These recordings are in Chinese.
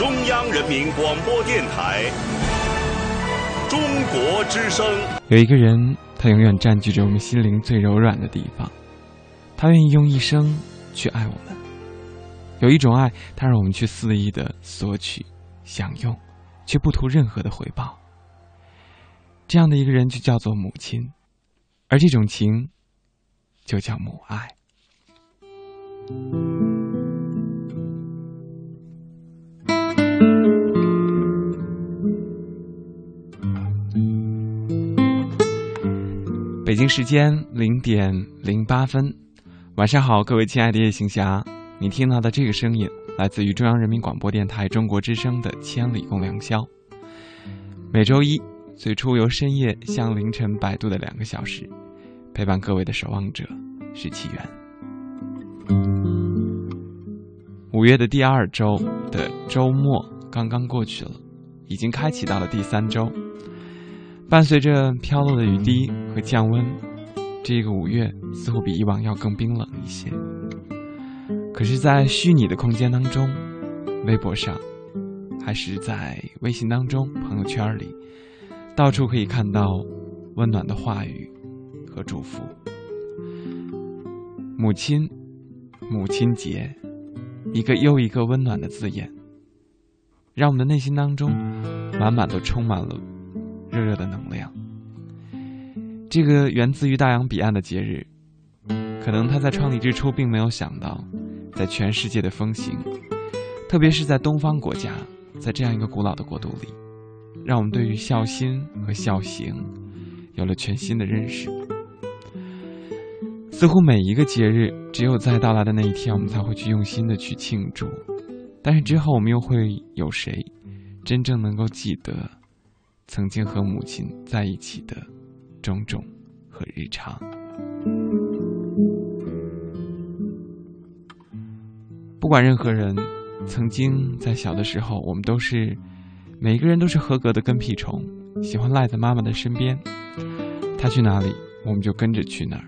中央人民广播电台中国之声。有一个人，他永远占据着我们心灵最柔软的地方，他愿意用一生去爱我们。有一种爱，他让我们去肆意的索取、享用，却不图任何的回报。这样的一个人就叫做母亲，而这种情就叫母爱。北京时间零点零八分，晚上好，各位亲爱的夜行侠，你听到的这个声音来自于中央人民广播电台中国之声的《千里共良宵》。每周一，最初由深夜向凌晨摆渡的两个小时，陪伴各位的守望者是起源。五月的第二周的周末刚刚过去了，已经开启到了第三周。伴随着飘落的雨滴和降温，这个五月似乎比以往要更冰冷一些。可是，在虚拟的空间当中，微博上，还是在微信当中、朋友圈里，到处可以看到温暖的话语和祝福。母亲，母亲节，一个又一个温暖的字眼，让我们的内心当中满满都充满了。热热的能量。这个源自于大洋彼岸的节日，可能他在创立之初并没有想到，在全世界的风行，特别是在东方国家，在这样一个古老的国度里，让我们对于孝心和孝行有了全新的认识。似乎每一个节日，只有在到来的那一天，我们才会去用心的去庆祝，但是之后我们又会有谁真正能够记得？曾经和母亲在一起的种种和日常，不管任何人，曾经在小的时候，我们都是每个人都是合格的跟屁虫，喜欢赖在妈妈的身边，她去哪里，我们就跟着去哪儿。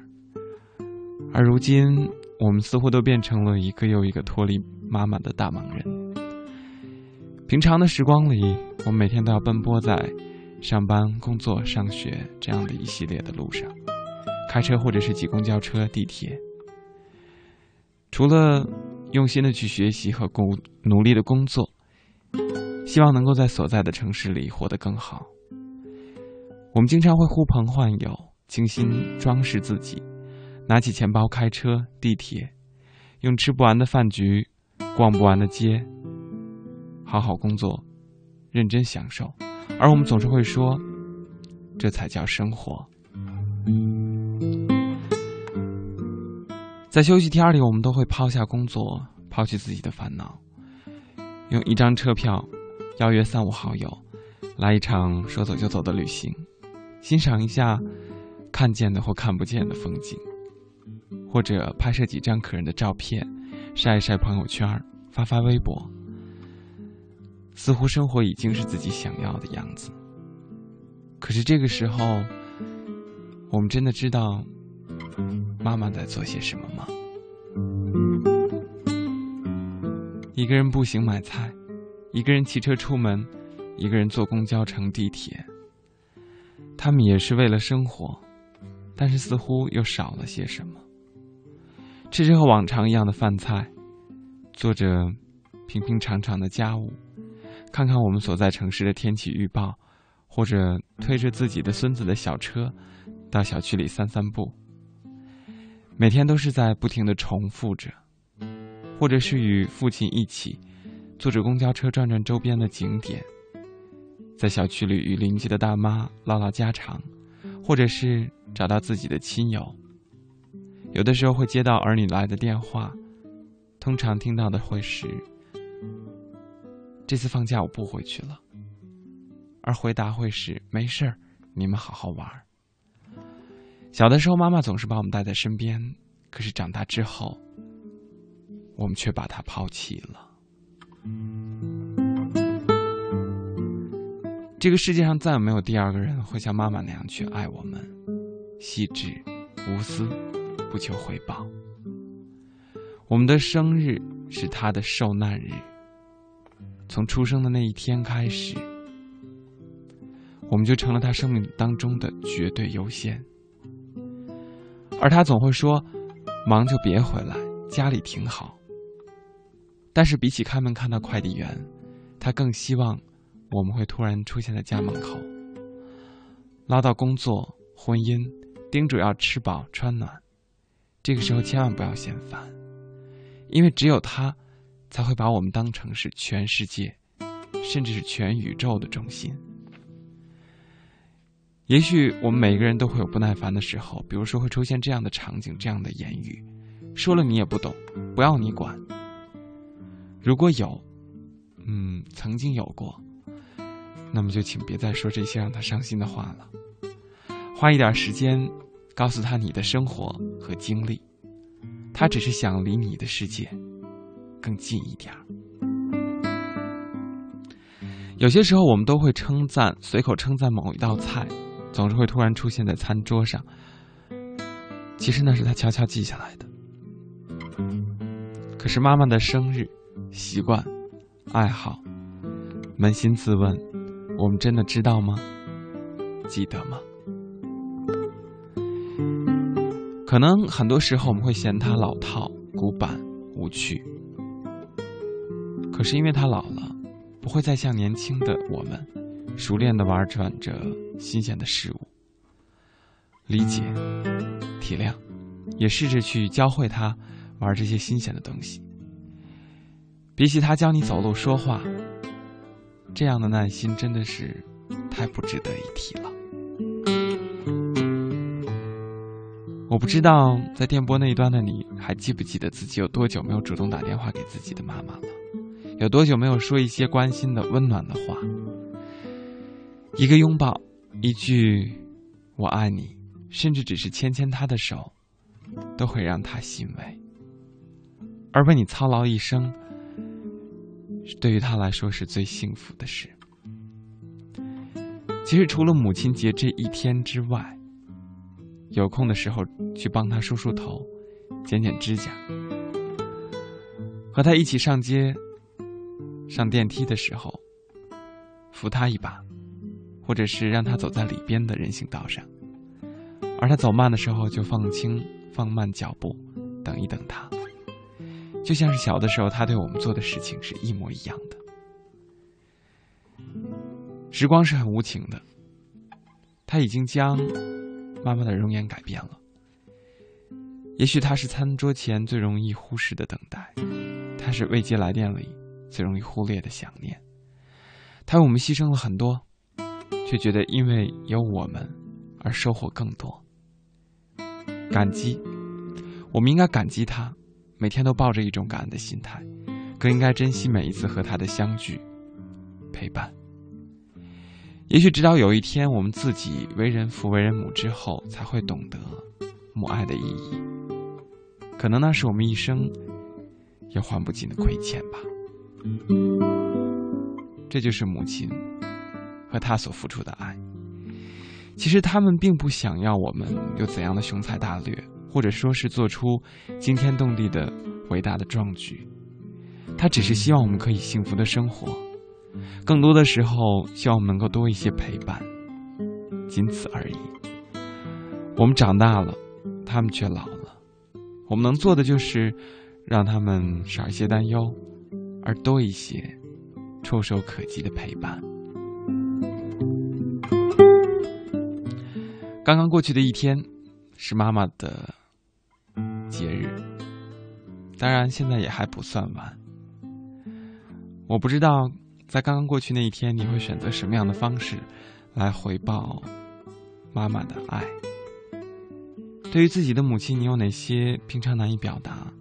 而如今，我们似乎都变成了一个又一个脱离妈妈的大忙人。平常的时光里，我们每天都要奔波在。上班、工作、上学这样的一系列的路上，开车或者是挤公交车、地铁，除了用心的去学习和工努力的工作，希望能够在所在的城市里活得更好。我们经常会呼朋唤友，精心装饰自己，拿起钱包开车、地铁，用吃不完的饭局、逛不完的街，好好工作，认真享受。而我们总是会说，这才叫生活。在休息天里，我们都会抛下工作，抛弃自己的烦恼，用一张车票邀约三五好友，来一场说走就走的旅行，欣赏一下看见的或看不见的风景，或者拍摄几张可人的照片，晒一晒朋友圈，发发微博。似乎生活已经是自己想要的样子，可是这个时候，我们真的知道妈妈在做些什么吗？一个人步行买菜，一个人骑车出门，一个人坐公交乘地铁，他们也是为了生活，但是似乎又少了些什么。吃着和往常一样的饭菜，做着平平常常的家务。看看我们所在城市的天气预报，或者推着自己的孙子的小车，到小区里散散步。每天都是在不停的重复着，或者是与父亲一起坐着公交车转转周边的景点，在小区里与邻居的大妈唠唠家常，或者是找到自己的亲友。有的时候会接到儿女来的电话，通常听到的会是。这次放假我不回去了，而回答会是没事儿，你们好好玩。小的时候，妈妈总是把我们带在身边，可是长大之后，我们却把她抛弃了。这个世界上再也没有第二个人会像妈妈那样去爱我们，细致、无私，不求回报。我们的生日是她的受难日。从出生的那一天开始，我们就成了他生命当中的绝对优先。而他总会说：“忙就别回来，家里挺好。”但是比起开门看到快递员，他更希望我们会突然出现在家门口，唠叨工作、婚姻，叮嘱要吃饱穿暖。这个时候千万不要嫌烦，因为只有他，才会把我们当成是全世界，甚至是全宇宙的中心。也许我们每个人都会有不耐烦的时候，比如说会出现这样的场景、这样的言语，说了你也不懂，不要你管。如果有，嗯，曾经有过，那么就请别再说这些让他伤心的话了。花一点时间，告诉他你的生活和经历，他只是想离你的世界更近一点有些时候，我们都会称赞，随口称赞某一道菜。总是会突然出现在餐桌上，其实那是他悄悄记下来的。可是妈妈的生日、习惯、爱好，扪心自问，我们真的知道吗？记得吗？可能很多时候我们会嫌他老套、古板、无趣，可是因为他老了，不会再像年轻的我们，熟练的玩转着。新鲜的事物，理解、体谅，也试着去教会他玩这些新鲜的东西。比起他教你走路说话，这样的耐心真的是太不值得一提了。我不知道在电波那一端的你还记不记得自己有多久没有主动打电话给自己的妈妈了？有多久没有说一些关心的温暖的话？一个拥抱。一句“我爱你”，甚至只是牵牵他的手，都会让他欣慰。而为你操劳一生，对于他来说是最幸福的事。其实，除了母亲节这一天之外，有空的时候去帮他梳梳头、剪剪指甲，和他一起上街、上电梯的时候，扶他一把。或者是让他走在里边的人行道上，而他走慢的时候就放轻、放慢脚步，等一等他，就像是小的时候他对我们做的事情是一模一样的。时光是很无情的，他已经将妈妈的容颜改变了。也许他是餐桌前最容易忽视的等待，他是未接来电里最容易忽略的想念，他为我们牺牲了很多。却觉得因为有我们而收获更多，感激，我们应该感激他，每天都抱着一种感恩的心态，更应该珍惜每一次和他的相聚、陪伴。也许直到有一天我们自己为人父、为人母之后，才会懂得母爱的意义。可能那是我们一生也还不尽的亏欠吧。这就是母亲。和他所付出的爱，其实他们并不想要我们有怎样的雄才大略，或者说是做出惊天动地的伟大的壮举。他只是希望我们可以幸福的生活，更多的时候希望我们能够多一些陪伴，仅此而已。我们长大了，他们却老了，我们能做的就是让他们少一些担忧，而多一些触手可及的陪伴。刚刚过去的一天，是妈妈的节日。当然，现在也还不算晚。我不知道，在刚刚过去那一天，你会选择什么样的方式来回报妈妈的爱？对于自己的母亲，你有哪些平常难以表达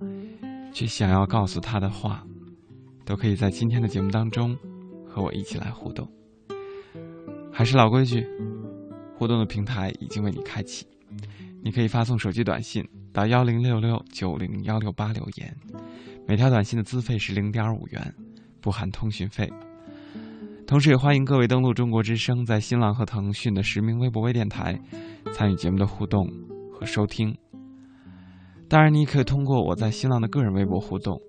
却想要告诉她的话，都可以在今天的节目当中和我一起来互动。还是老规矩。互动的平台已经为你开启，你可以发送手机短信到幺零六六九零幺六八留言，每条短信的资费是零点五元，不含通讯费。同时也欢迎各位登录中国之声在新浪和腾讯的实名微博微电台，参与节目的互动和收听。当然，你也可以通过我在新浪的个人微博互动，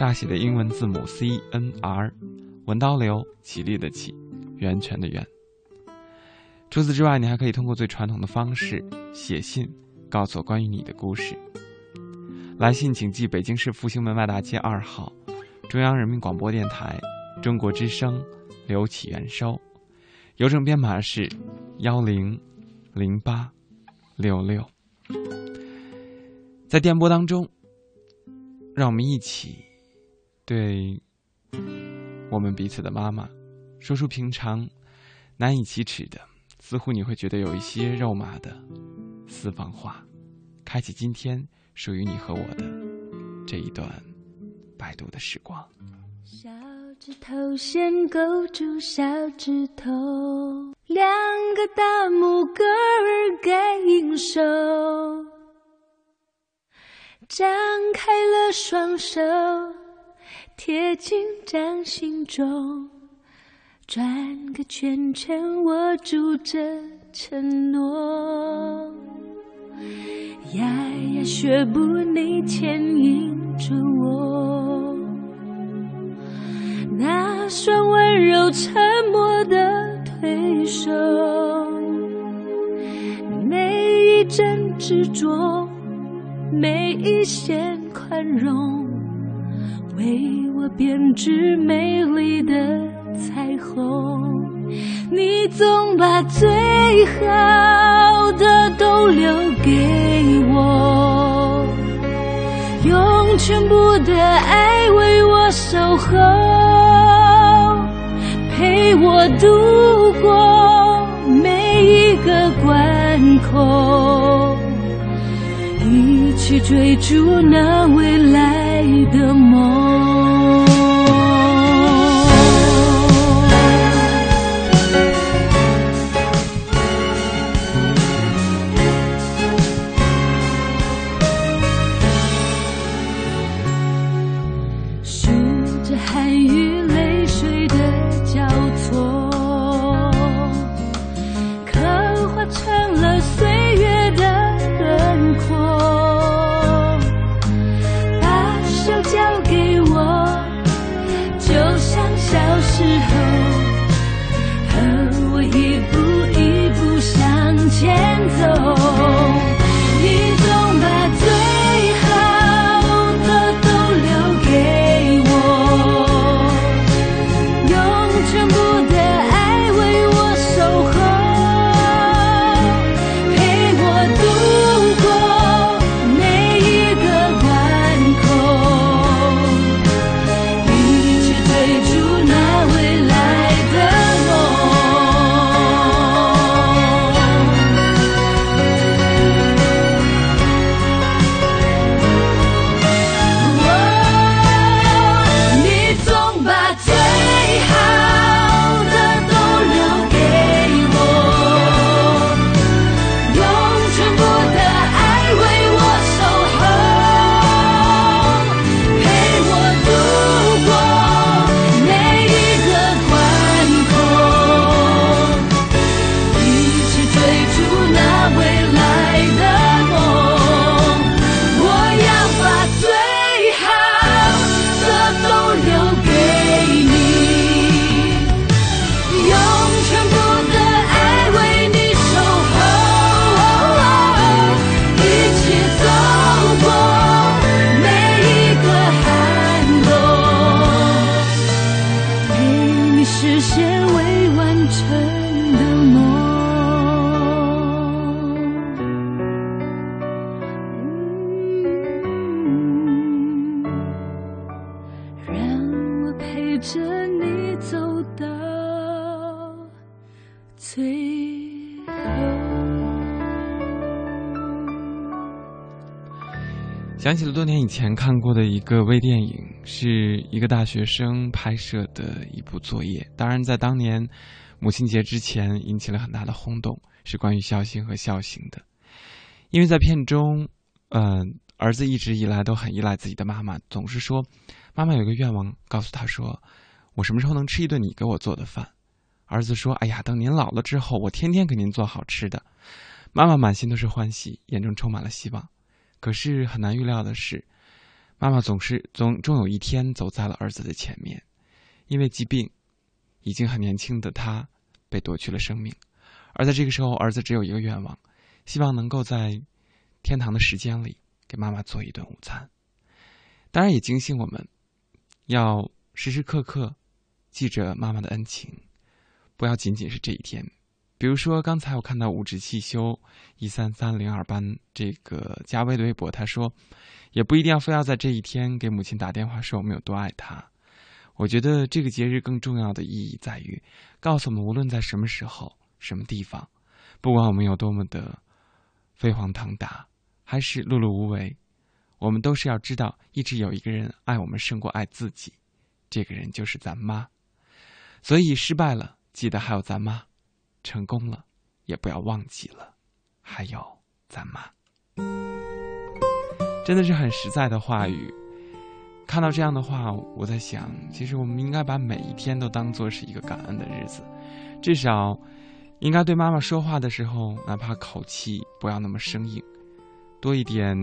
大写的英文字母 C N R。文刀流，起立的起，源泉的源。除此之外，你还可以通过最传统的方式写信，告诉我关于你的故事。来信请寄北京市复兴门外大街二号，中央人民广播电台中国之声刘启元收，邮政编码是幺零零八六六。在电波当中，让我们一起对我们彼此的妈妈说出平常难以启齿的，似乎你会觉得有一些肉麻的私房话，开启今天。属于你和我的这一段摆渡的时光。小指头先勾住小指头，两个大拇哥儿该应手，张开了双手，贴近掌心中，转个圈圈握住这承诺。呀呀，学步你牵引着我，那双温柔沉默的推手，每一帧执着，每一线宽容，为我编织美丽的彩虹。你总把最好的都留给我，用全部的爱为我守候，陪我度过每一个关口，一起追逐那未来的梦。想起了多年以前看过的一个微电影，是一个大学生拍摄的一部作业。当然，在当年母亲节之前引起了很大的轰动，是关于孝心和孝行的。因为在片中，嗯，儿子一直以来都很依赖自己的妈妈，总是说：“妈妈有个愿望，告诉他说，我什么时候能吃一顿你给我做的饭？”儿子说：“哎呀，等您老了之后，我天天给您做好吃的。”妈妈满心都是欢喜，眼中充满了希望。可是很难预料的是，妈妈总是总终有一天走在了儿子的前面，因为疾病，已经很年轻的他被夺去了生命。而在这个时候，儿子只有一个愿望，希望能够在天堂的时间里给妈妈做一顿午餐。当然，也警醒我们，要时时刻刻记着妈妈的恩情，不要仅仅是这一天。比如说，刚才我看到五指汽修一三三零二班这个加微的微博，他说，也不一定要非要在这一天给母亲打电话说我们有多爱她。我觉得这个节日更重要的意义在于，告诉我们无论在什么时候、什么地方，不管我们有多么的飞黄腾达，还是碌碌无为，我们都是要知道，一直有一个人爱我们胜过爱自己，这个人就是咱妈。所以失败了，记得还有咱妈。成功了，也不要忘记了，还有咱妈，真的是很实在的话语。看到这样的话，我在想，其实我们应该把每一天都当做是一个感恩的日子，至少应该对妈妈说话的时候，哪怕口气不要那么生硬，多一点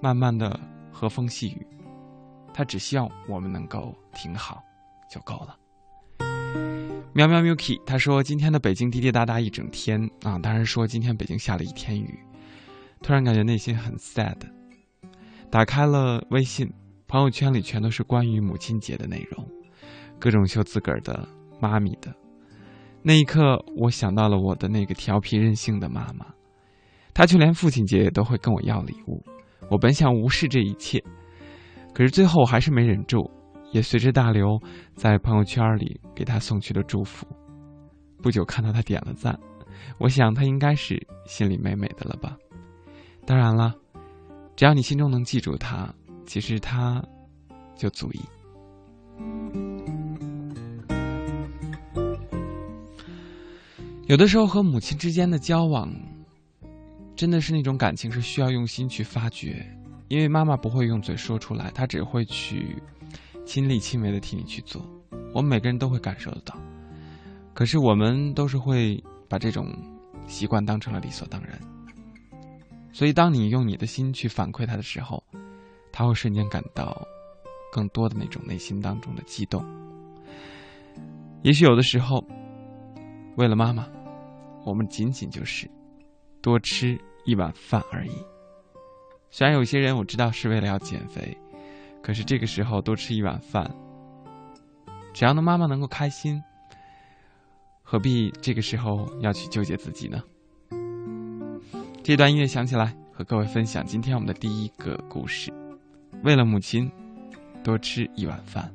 慢慢的和风细雨。他只希望我们能够挺好，就够了。喵喵 Milky，他说今天的北京滴滴答答一整天啊，当然说今天北京下了一天雨，突然感觉内心很 sad。打开了微信，朋友圈里全都是关于母亲节的内容，各种秀自个儿的妈咪的。那一刻，我想到了我的那个调皮任性的妈妈，她就连父亲节也都会跟我要礼物。我本想无视这一切，可是最后我还是没忍住。也随着大刘在朋友圈里给他送去了祝福，不久看到他点了赞，我想他应该是心里美美的了吧。当然了，只要你心中能记住他，其实他就足矣。有的时候和母亲之间的交往，真的是那种感情是需要用心去发掘，因为妈妈不会用嘴说出来，她只会去。亲力亲为的替你去做，我们每个人都会感受得到。可是我们都是会把这种习惯当成了理所当然。所以，当你用你的心去反馈他的时候，他会瞬间感到更多的那种内心当中的激动。也许有的时候，为了妈妈，我们仅仅就是多吃一碗饭而已。虽然有些人我知道是为了要减肥。可是这个时候多吃一碗饭，只要能妈妈能够开心，何必这个时候要去纠结自己呢？这段音乐响起来，和各位分享今天我们的第一个故事：为了母亲，多吃一碗饭。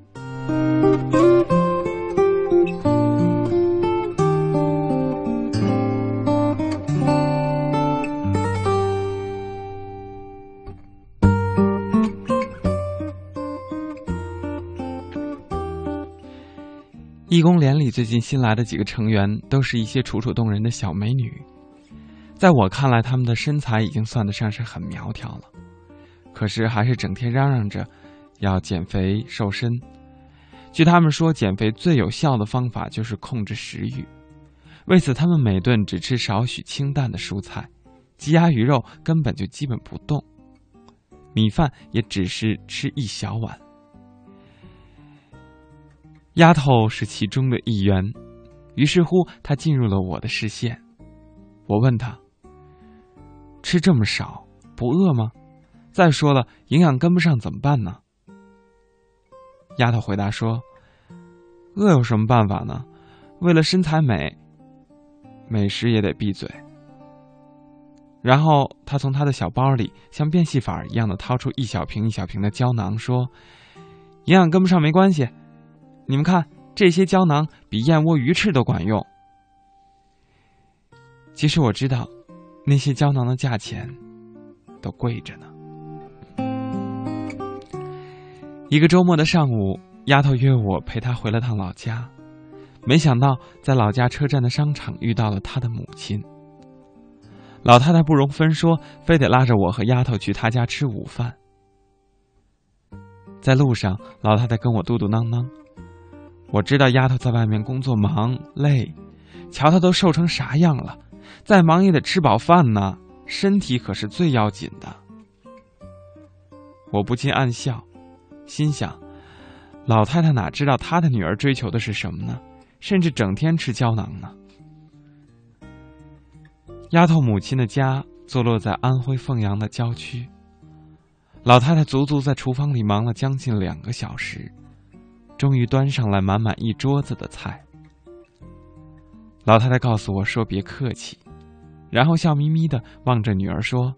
义工连里最近新来的几个成员，都是一些楚楚动人的小美女。在我看来，她们的身材已经算得上是很苗条了，可是还是整天嚷嚷着要减肥瘦身。据他们说，减肥最有效的方法就是控制食欲。为此，他们每顿只吃少许清淡的蔬菜，鸡鸭鱼肉根本就基本不动，米饭也只是吃一小碗。丫头是其中的一员，于是乎，她进入了我的视线。我问她：“吃这么少，不饿吗？再说了，营养跟不上怎么办呢？”丫头回答说：“饿有什么办法呢？为了身材美，美食也得闭嘴。”然后她从她的小包里像变戏法一样的掏出一小瓶一小瓶的胶囊，说：“营养跟不上没关系。”你们看，这些胶囊比燕窝鱼翅都管用。其实我知道，那些胶囊的价钱都贵着呢。一个周末的上午，丫头约我陪她回了趟老家，没想到在老家车站的商场遇到了她的母亲。老太太不容分说，非得拉着我和丫头去她家吃午饭。在路上，老太太跟我嘟嘟囔囔。我知道丫头在外面工作忙累，瞧她都瘦成啥样了，再忙也得吃饱饭呢，身体可是最要紧的。我不禁暗笑，心想：老太太哪知道她的女儿追求的是什么呢？甚至整天吃胶囊呢。丫头母亲的家坐落在安徽凤阳的郊区。老太太足足在厨房里忙了将近两个小时，终于端上来满满一桌子的菜。老太太告诉我说：“别客气。”然后笑眯眯的望着女儿说：“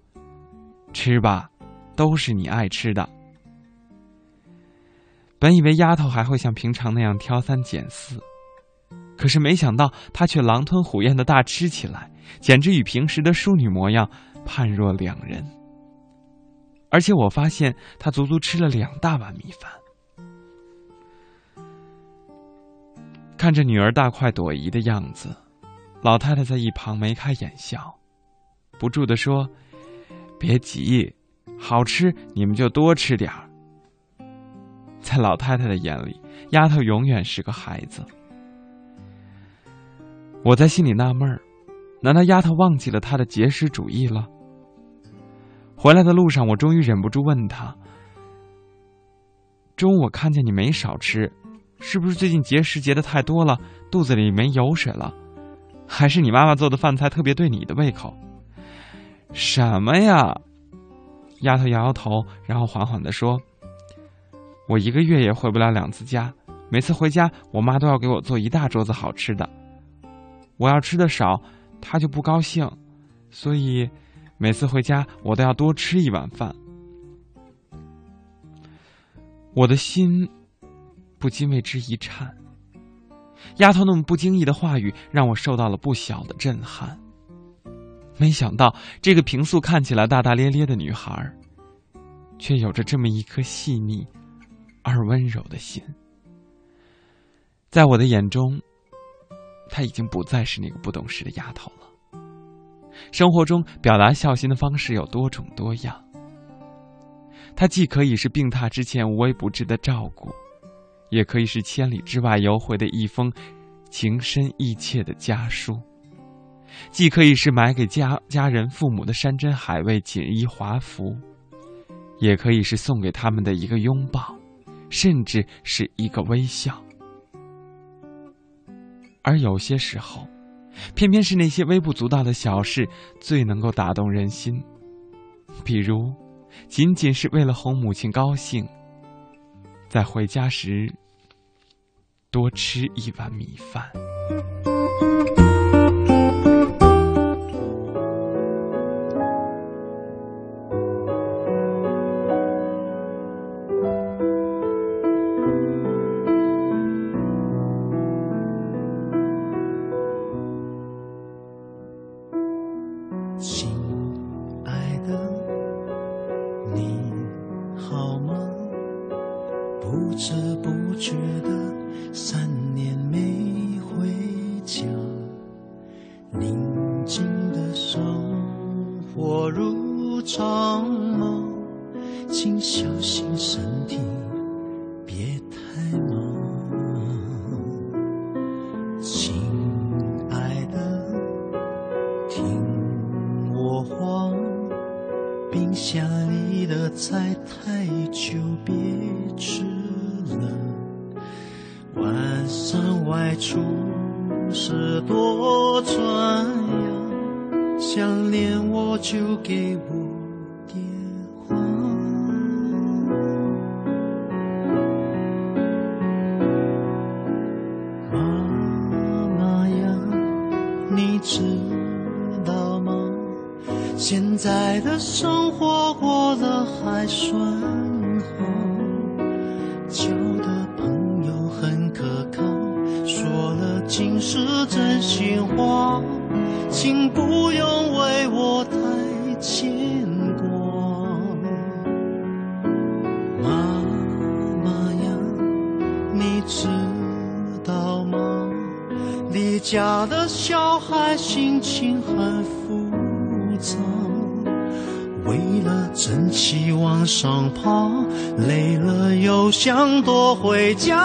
吃吧，都是你爱吃的。”本以为丫头还会像平常那样挑三拣四，可是没想到她却狼吞虎咽的大吃起来，简直与平时的淑女模样判若两人。而且我发现她足足吃了两大碗米饭。看着女儿大快朵颐的样子，老太太在一旁眉开眼笑，不住的说：“别急，好吃你们就多吃点儿。”在老太太的眼里，丫头永远是个孩子。我在心里纳闷儿，难道丫头忘记了她的节食主义了？回来的路上，我终于忍不住问她：“中午我看见你没少吃，是不是最近节食节的太多了，肚子里没油水了？还是你妈妈做的饭菜特别对你的胃口？”什么呀？丫头摇摇头，然后缓缓的说。我一个月也回不了两次家，每次回家，我妈都要给我做一大桌子好吃的。我要吃的少，她就不高兴，所以每次回家我都要多吃一碗饭。我的心不禁为之一颤。丫头那么不经意的话语，让我受到了不小的震撼。没想到，这个平素看起来大大咧咧的女孩，却有着这么一颗细腻。而温柔的心，在我的眼中，她已经不再是那个不懂事的丫头了。生活中表达孝心的方式有多种多样，她既可以是病榻之前无微不至的照顾，也可以是千里之外邮回的一封情深意切的家书，既可以是买给家家人父母的山珍海味、锦衣华服，也可以是送给他们的一个拥抱。甚至是一个微笑，而有些时候，偏偏是那些微不足道的小事最能够打动人心。比如，仅仅是为了哄母亲高兴，在回家时多吃一碗米饭。外出时多穿呀想念我就给我想多回家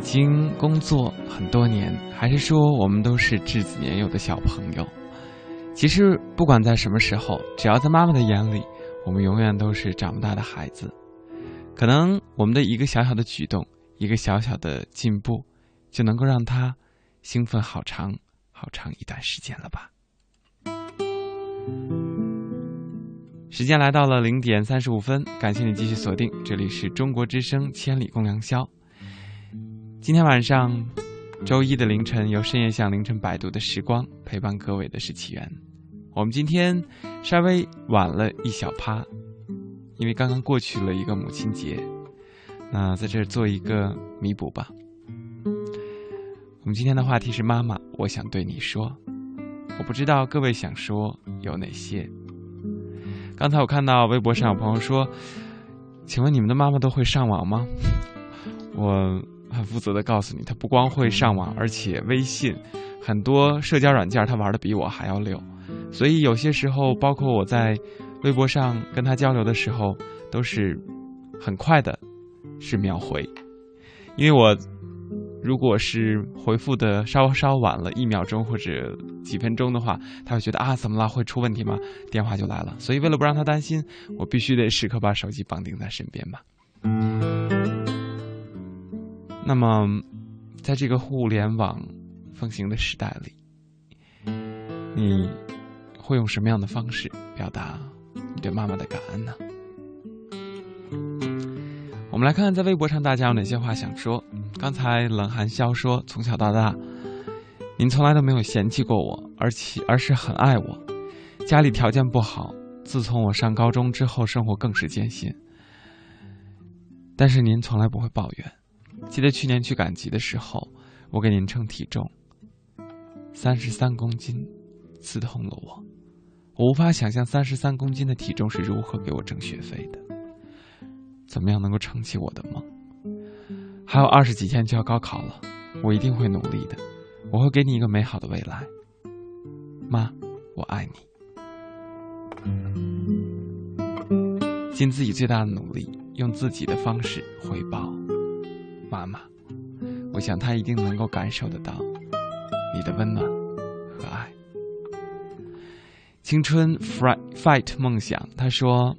经工作很多年，还是说我们都是稚子年幼的小朋友，其实不管在什么时候，只要在妈妈的眼里，我们永远都是长不大的孩子。可能我们的一个小小的举动，一个小小的进步，就能够让她兴奋好长好长一段时间了吧。时间来到了零点三十五分，感谢你继续锁定，这里是中国之声《千里共良宵》。今天晚上，周一的凌晨，由深夜向凌晨摆渡的时光陪伴各位的是起源。我们今天稍微晚了一小趴，因为刚刚过去了一个母亲节，那在这儿做一个弥补吧。我们今天的话题是妈妈，我想对你说，我不知道各位想说有哪些。刚才我看到微博上有朋友说：“请问你们的妈妈都会上网吗？” 我很负责的告诉你，他不光会上网，而且微信很多社交软件他玩的比我还要溜。所以有些时候，包括我在微博上跟他交流的时候，都是很快的，是秒回，因为我。如果是回复的稍稍晚了一秒钟或者几分钟的话，他会觉得啊，怎么了？会出问题吗？电话就来了。所以为了不让他担心，我必须得时刻把手机绑定在身边吧。那么，在这个互联网风行的时代里，你会用什么样的方式表达你对妈妈的感恩呢？我们来看看在微博上大家有哪些话想说。刚才冷寒萧说：“从小到大，您从来都没有嫌弃过我，而且而是很爱我。家里条件不好，自从我上高中之后，生活更是艰辛。但是您从来不会抱怨。记得去年去赶集的时候，我给您称体重，三十三公斤，刺痛了我。我无法想象三十三公斤的体重是如何给我挣学费的。怎么样能够撑起我的梦？”还有二十几天就要高考了，我一定会努力的，我会给你一个美好的未来，妈，我爱你。尽自己最大的努力，用自己的方式回报妈妈，我想她一定能够感受得到你的温暖和爱。青春 fight 梦想，他说。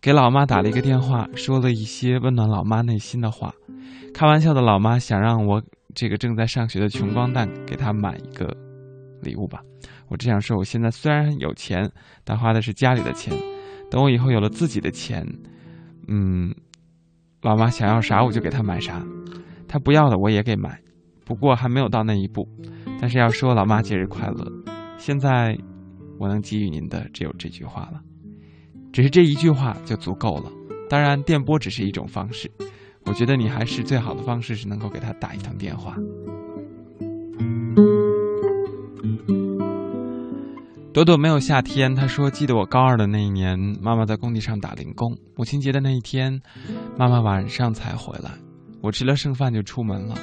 给老妈打了一个电话，说了一些温暖老妈内心的话。开玩笑的老妈想让我这个正在上学的穷光蛋给她买一个礼物吧。我只想说，我现在虽然有钱，但花的是家里的钱。等我以后有了自己的钱，嗯，老妈想要啥我就给她买啥，她不要的我也给买。不过还没有到那一步。但是要说老妈节日快乐，现在我能给予您的只有这句话了。只是这一句话就足够了。当然，电波只是一种方式。我觉得你还是最好的方式是能够给她打一通电话。朵朵没有夏天，她说：“记得我高二的那一年，妈妈在工地上打零工。母亲节的那一天，妈妈晚上才回来。我吃了剩饭就出门了。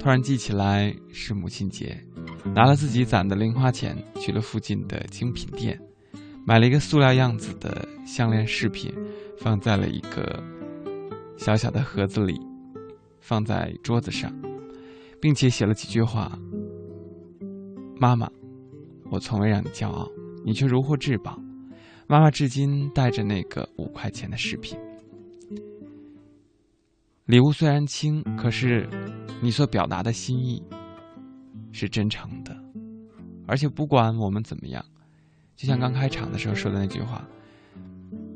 突然记起来是母亲节，拿了自己攒的零花钱去了附近的精品店。”买了一个塑料样子的项链饰品，放在了一个小小的盒子里，放在桌子上，并且写了几句话：“妈妈，我从未让你骄傲，你却如获至宝。妈妈至今带着那个五块钱的饰品。礼物虽然轻，可是你所表达的心意是真诚的，而且不管我们怎么样，就像刚开场的时候说的那句话。”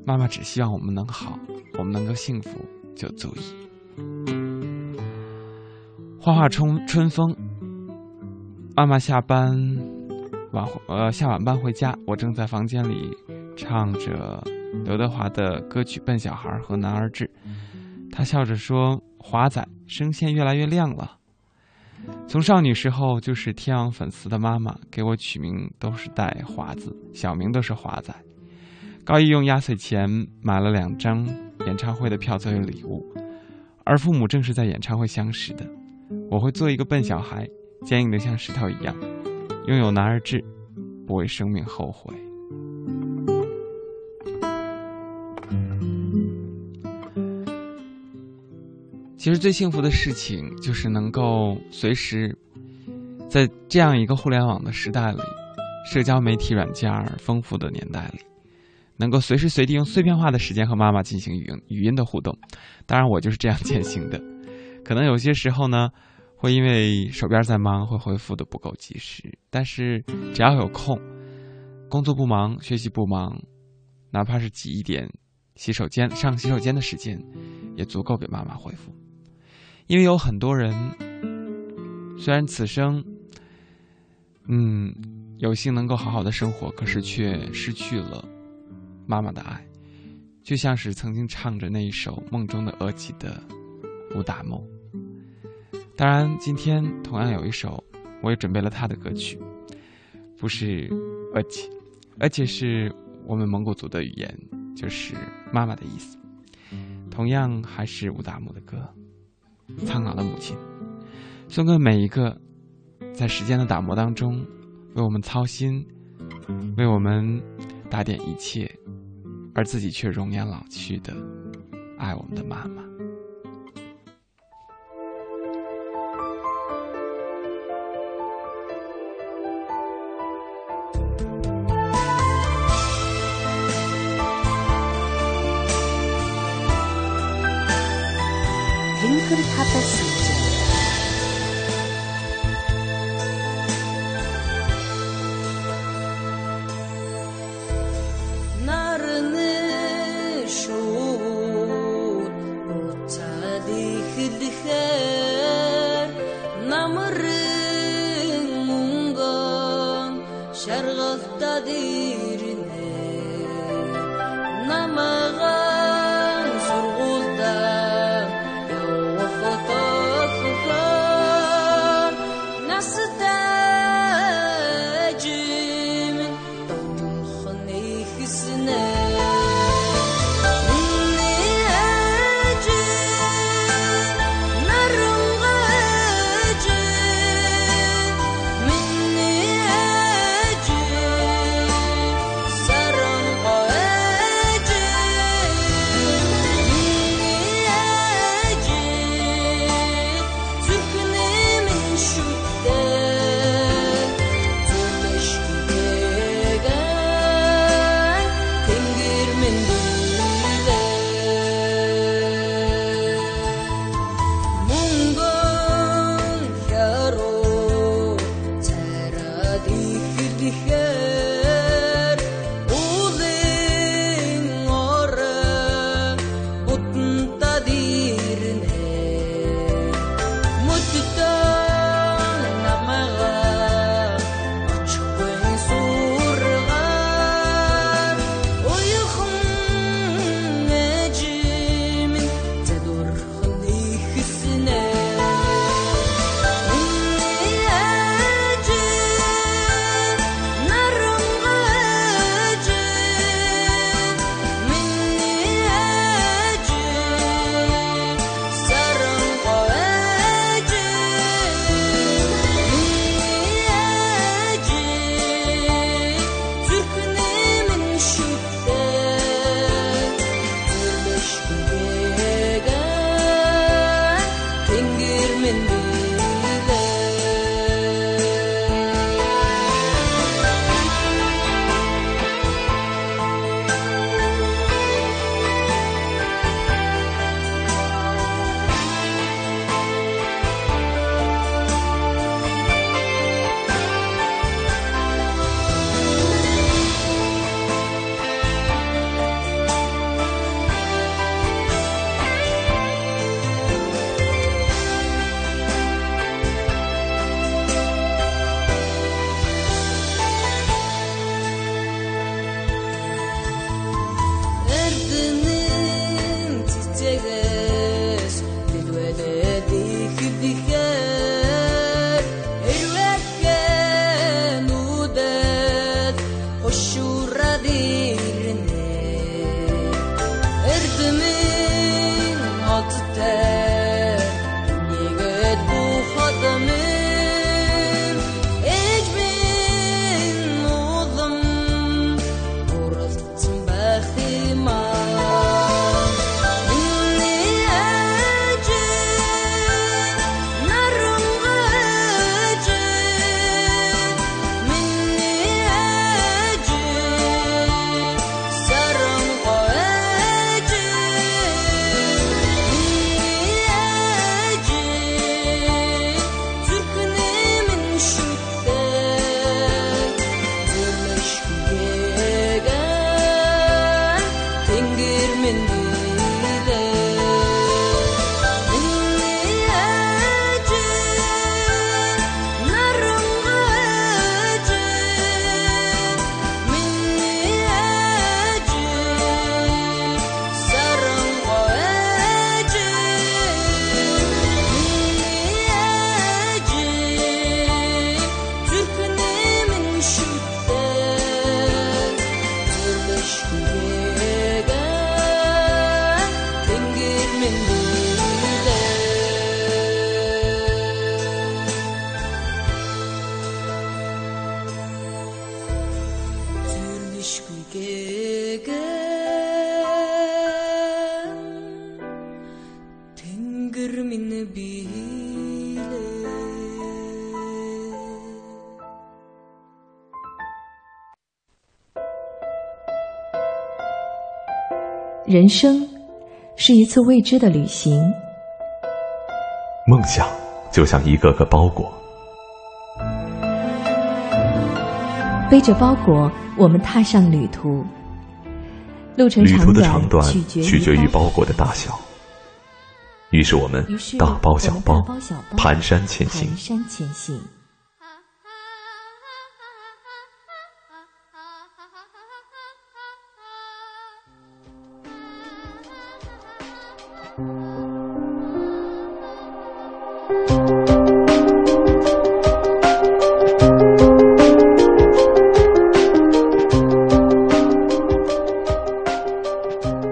妈妈只希望我们能好，我们能够幸福就足矣。花花春春风，妈妈下班晚呃下晚班回家，我正在房间里唱着刘德华的歌曲《笨小孩》和《男儿志》，他笑着说：“华仔声线越来越亮了。”从少女时候就是天王粉丝的妈妈给我取名都是带“华”字，小名都是华仔。高一用压岁钱买了两张演唱会的票作为礼物，而父母正是在演唱会相识的。我会做一个笨小孩，坚硬的像石头一样，拥有男儿志，不为生命后悔。其实最幸福的事情就是能够随时，在这样一个互联网的时代里，社交媒体软件丰富的年代里。能够随时随地用碎片化的时间和妈妈进行语音语音的互动，当然我就是这样 践行的。可能有些时候呢，会因为手边在忙，会回复的不够及时。但是只要有空，工作不忙，学习不忙，哪怕是挤一点洗手间上洗手间的时间，也足够给妈妈回复。因为有很多人，虽然此生，嗯，有幸能够好好的生活，可是却失去了。妈妈的爱，就像是曾经唱着那一首《梦中的额吉》的武大梦。当然，今天同样有一首，我也准备了他的歌曲，不是而且，而且是我们蒙古族的语言，就是妈妈的意思。同样还是武大木的歌，《苍老的母亲》，送给每一个在时间的打磨当中为我们操心、为我们打点一切。而自己却容颜老去的爱我们的妈妈。 지금 다 뺐습니다. شرغف تدي 人生是一次未知的旅行，梦想就像一个个包裹，背着包裹，我们踏上旅途。路程旅途的长长短取取决于包包裹的大小。于是我们大包小包我们大包小包蹒跚前行。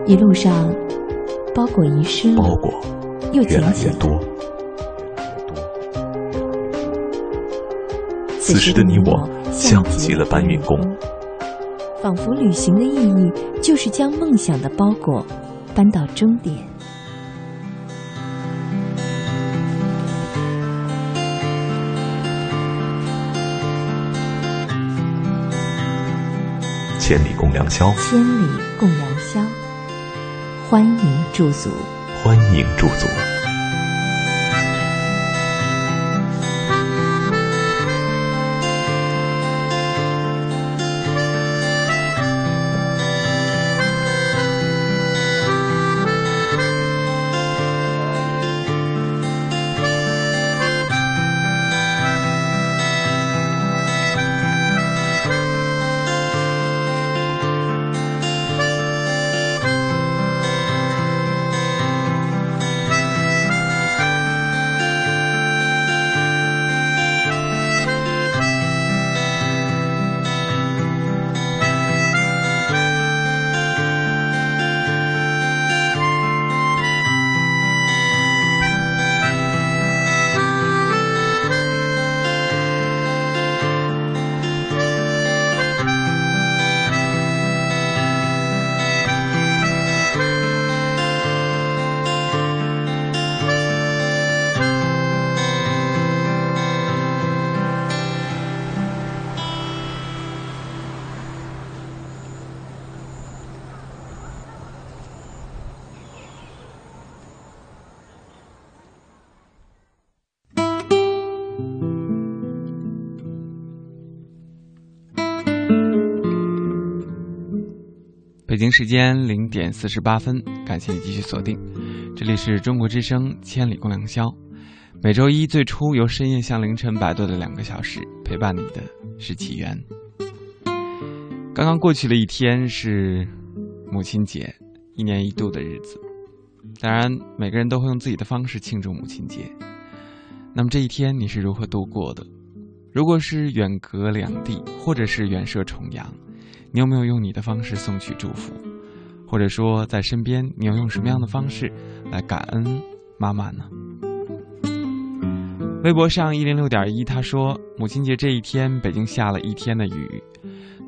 一路上，包裹遗失了，包裹又越来捡起来。越多。此时的你我像极了搬运工，仿佛旅行的意义就是将梦想的包裹搬到终点。千里共良宵，千里共良宵，欢迎驻足。欢迎驻足。北京时间零点四十八分，感谢你继续锁定，这里是中国之声《千里共良宵》，每周一最初由深夜向凌晨摆渡的两个小时，陪伴你的是起源。刚刚过去的一天是母亲节，一年一度的日子，当然每个人都会用自己的方式庆祝母亲节。那么这一天你是如何度过的？如果是远隔两地，或者是远涉重洋，你有没有用你的方式送去祝福？或者说在身边，你要用什么样的方式来感恩妈妈呢？微博上一零六点一他说，母亲节这一天，北京下了一天的雨，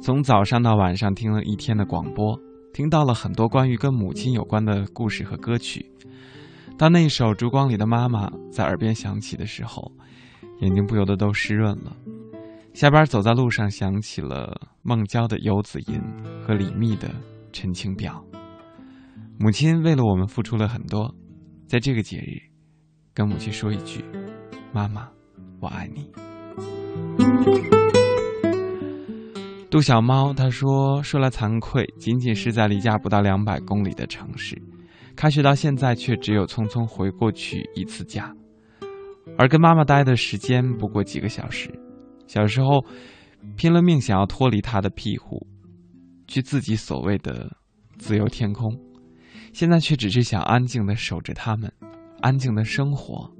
从早上到晚上听了一天的广播，听到了很多关于跟母亲有关的故事和歌曲。当那首《烛光里的妈妈》在耳边响起的时候，眼睛不由得都湿润了。下班走在路上，想起了孟郊的《游子吟》和李密的《陈情表》。母亲为了我们付出了很多，在这个节日，跟母亲说一句：“妈妈，我爱你。”杜小猫他说：“说来惭愧，仅仅是在离家不到两百公里的城市，开学到现在却只有匆匆回过去一次家。”而跟妈妈待的时间不过几个小时，小时候拼了命想要脱离他的庇护，去自己所谓的自由天空，现在却只是想安静的守着他们，安静的生活。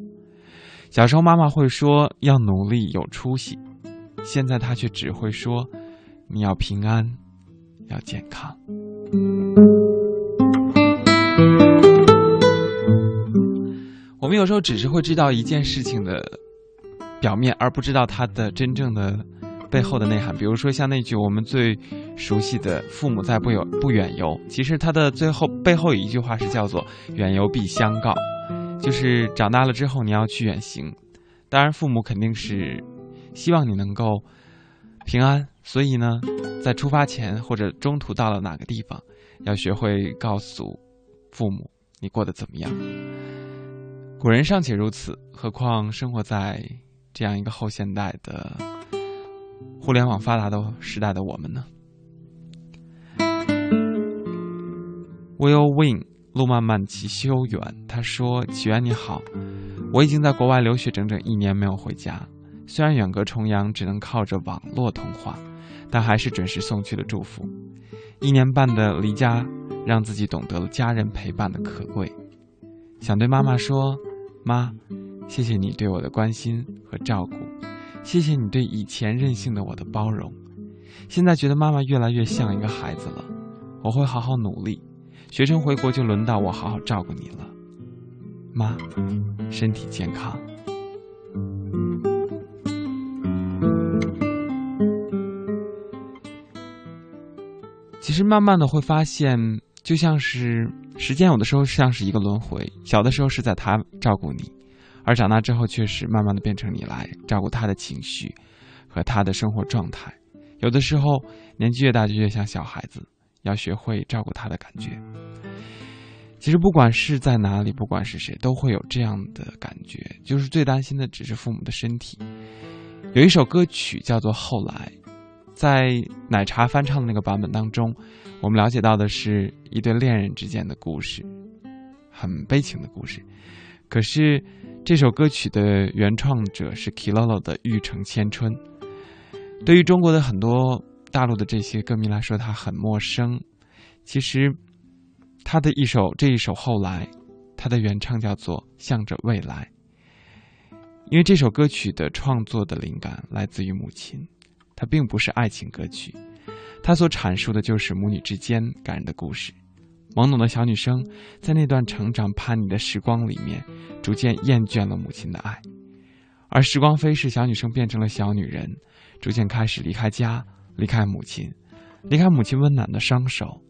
小时候妈妈会说要努力有出息，现在她却只会说你要平安，要健康。我们有时候只是会知道一件事情的表面，而不知道它的真正的背后的内涵。比如说，像那句我们最熟悉的“父母在，不有不远游”，其实它的最后背后有一句话是叫做“远游必相告”，就是长大了之后你要去远行。当然，父母肯定是希望你能够平安，所以呢，在出发前或者中途到了哪个地方，要学会告诉父母你过得怎么样。古人尚且如此，何况生活在这样一个后现代的互联网发达的时代的我们呢？Will Win 路漫漫其修远，他说：“起源你好，我已经在国外留学整整一年没有回家，虽然远隔重洋，只能靠着网络通话，但还是准时送去了祝福。一年半的离家，让自己懂得了家人陪伴的可贵。”想对妈妈说：“妈，谢谢你对我的关心和照顾，谢谢你对以前任性的我的包容。现在觉得妈妈越来越像一个孩子了，我会好好努力。学成回国就轮到我好好照顾你了，妈，身体健康。”其实慢慢的会发现，就像是。时间有的时候像是一个轮回，小的时候是在他照顾你，而长大之后却是慢慢的变成你来照顾他的情绪和他的生活状态。有的时候年纪越大就越像小孩子，要学会照顾他的感觉。其实不管是在哪里，不管是谁，都会有这样的感觉，就是最担心的只是父母的身体。有一首歌曲叫做《后来》。在奶茶翻唱的那个版本当中，我们了解到的是一对恋人之间的故事，很悲情的故事。可是这首歌曲的原创者是 Kilolo 的《玉城千春》，对于中国的很多大陆的这些歌迷来说，他很陌生。其实，他的一首这一首后来，他的原唱叫做《向着未来》，因为这首歌曲的创作的灵感来自于母亲。它并不是爱情歌曲，它所阐述的就是母女之间感人的故事。懵懂的小女生在那段成长叛逆的时光里面，逐渐厌倦了母亲的爱，而时光飞逝，小女生变成了小女人，逐渐开始离开家，离开母亲，离开母亲温暖的双手，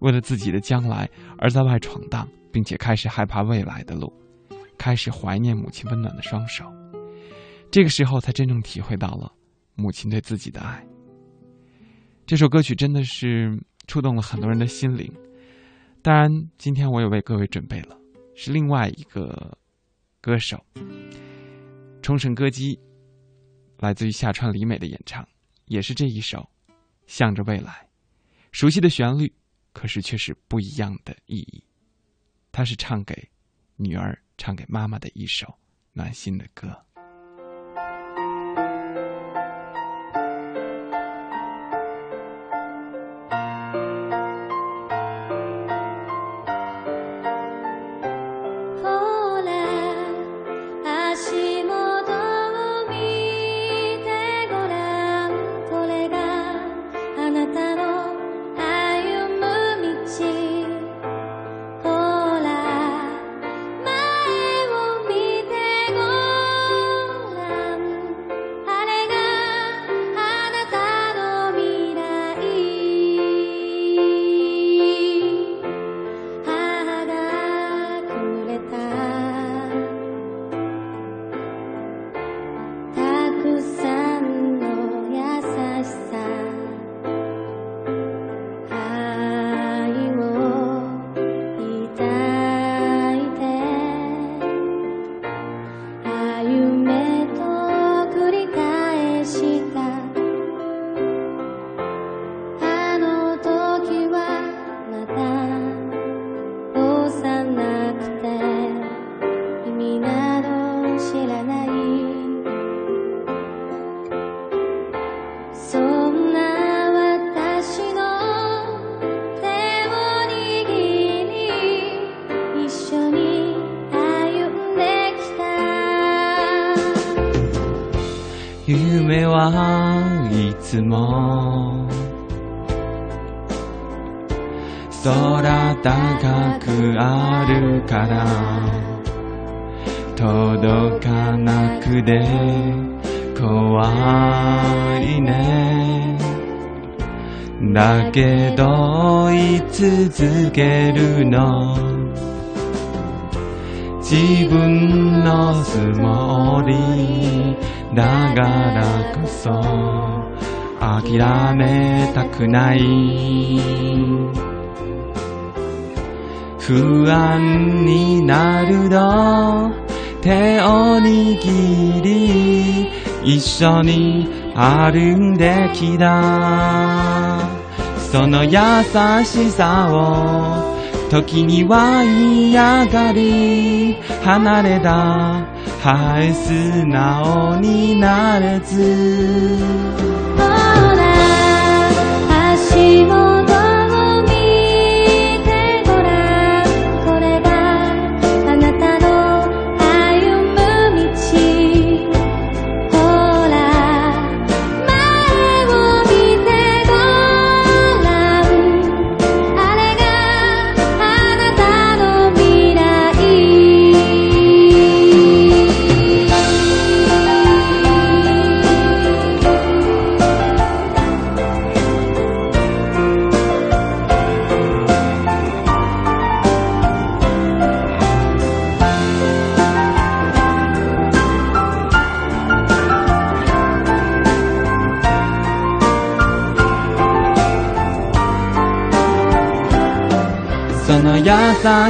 为了自己的将来而在外闯荡，并且开始害怕未来的路，开始怀念母亲温暖的双手。这个时候，才真正体会到了。母亲对自己的爱。这首歌曲真的是触动了很多人的心灵。当然，今天我也为各位准备了，是另外一个歌手——冲绳歌姬，来自于下川里美的演唱，也是这一首《向着未来》。熟悉的旋律，可是却是不一样的意义。它是唱给女儿、唱给妈妈的一首暖心的歌。空高くあるから届かなくて怖いね。だけど言い続けるの？自分のつもり。だからこそ諦めたくない。不安になると手を握り一緒に歩んできた。その優しさを時には嫌がり離れた。はい素直になれず。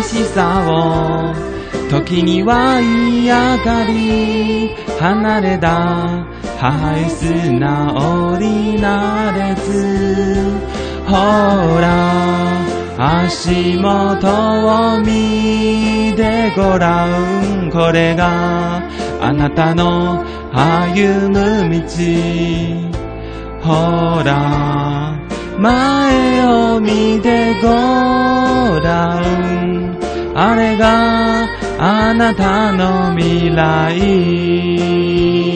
しさを時には嫌がり離れたはい素直になれずほら足元を見てごらんこれがあなたの歩む道ほら前を見てごらん。あれがあなたの未来。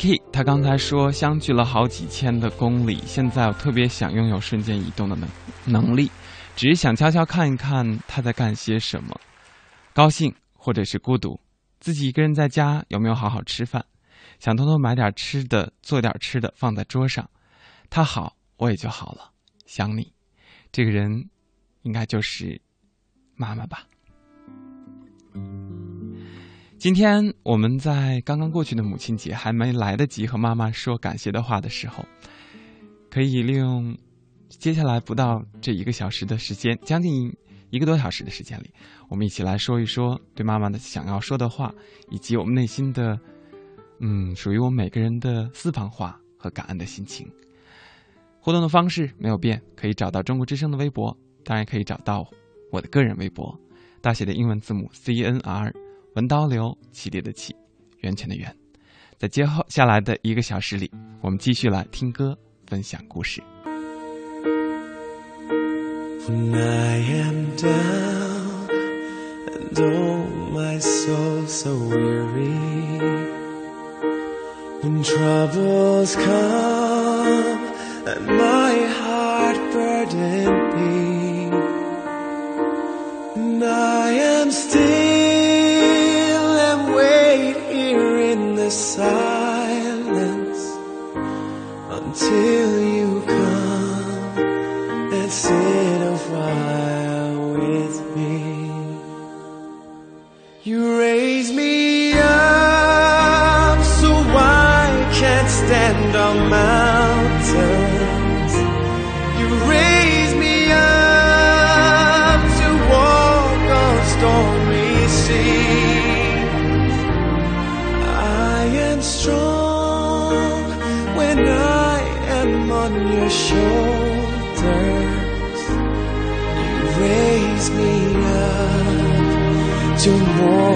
K 他刚才说相距了好几千的公里，现在我特别想拥有瞬间移动的能能力，只是想悄悄看一看他在干些什么，高兴或者是孤独，自己一个人在家有没有好好吃饭，想偷偷买点吃的，做点吃的放在桌上，他好我也就好了，想你，这个人应该就是妈妈吧。今天我们在刚刚过去的母亲节还没来得及和妈妈说感谢的话的时候，可以利用接下来不到这一个小时的时间，将近一个多小时的时间里，我们一起来说一说对妈妈的想要说的话，以及我们内心的，嗯，属于我们每个人的私房话和感恩的心情。互动的方式没有变，可以找到中国之声的微博，当然可以找到我的个人微博，大写的英文字母 C N R。文刀流，起点的起，源泉的源。在接后下来的一个小时里，我们继续来听歌，分享故事。When I am down and oh my soul so weary When troubles come and my heart burden me And I am still silence until you come and sit more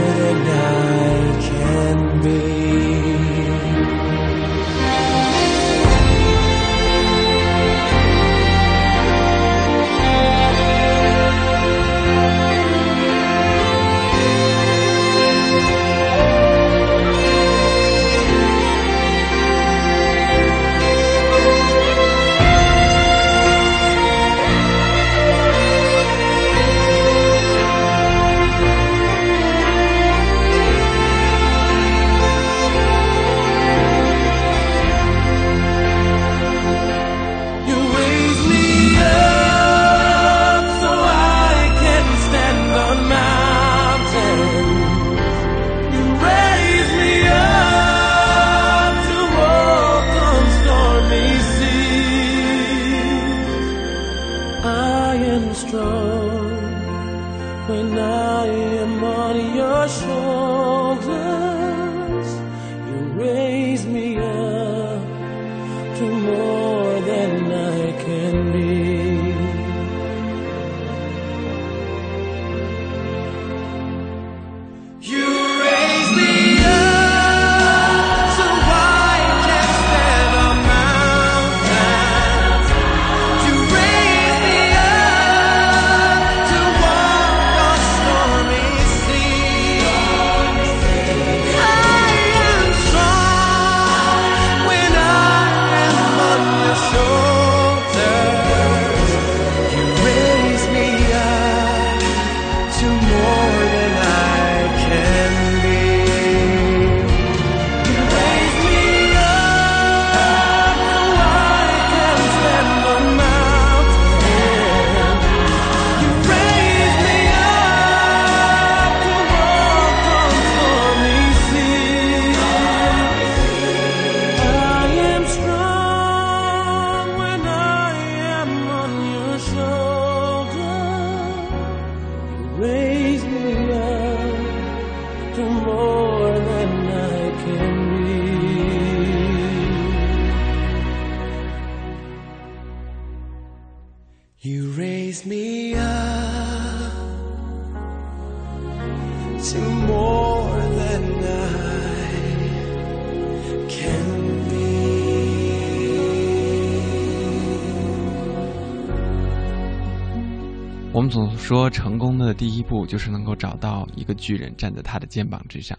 第一步就是能够找到一个巨人站在他的肩膀之上，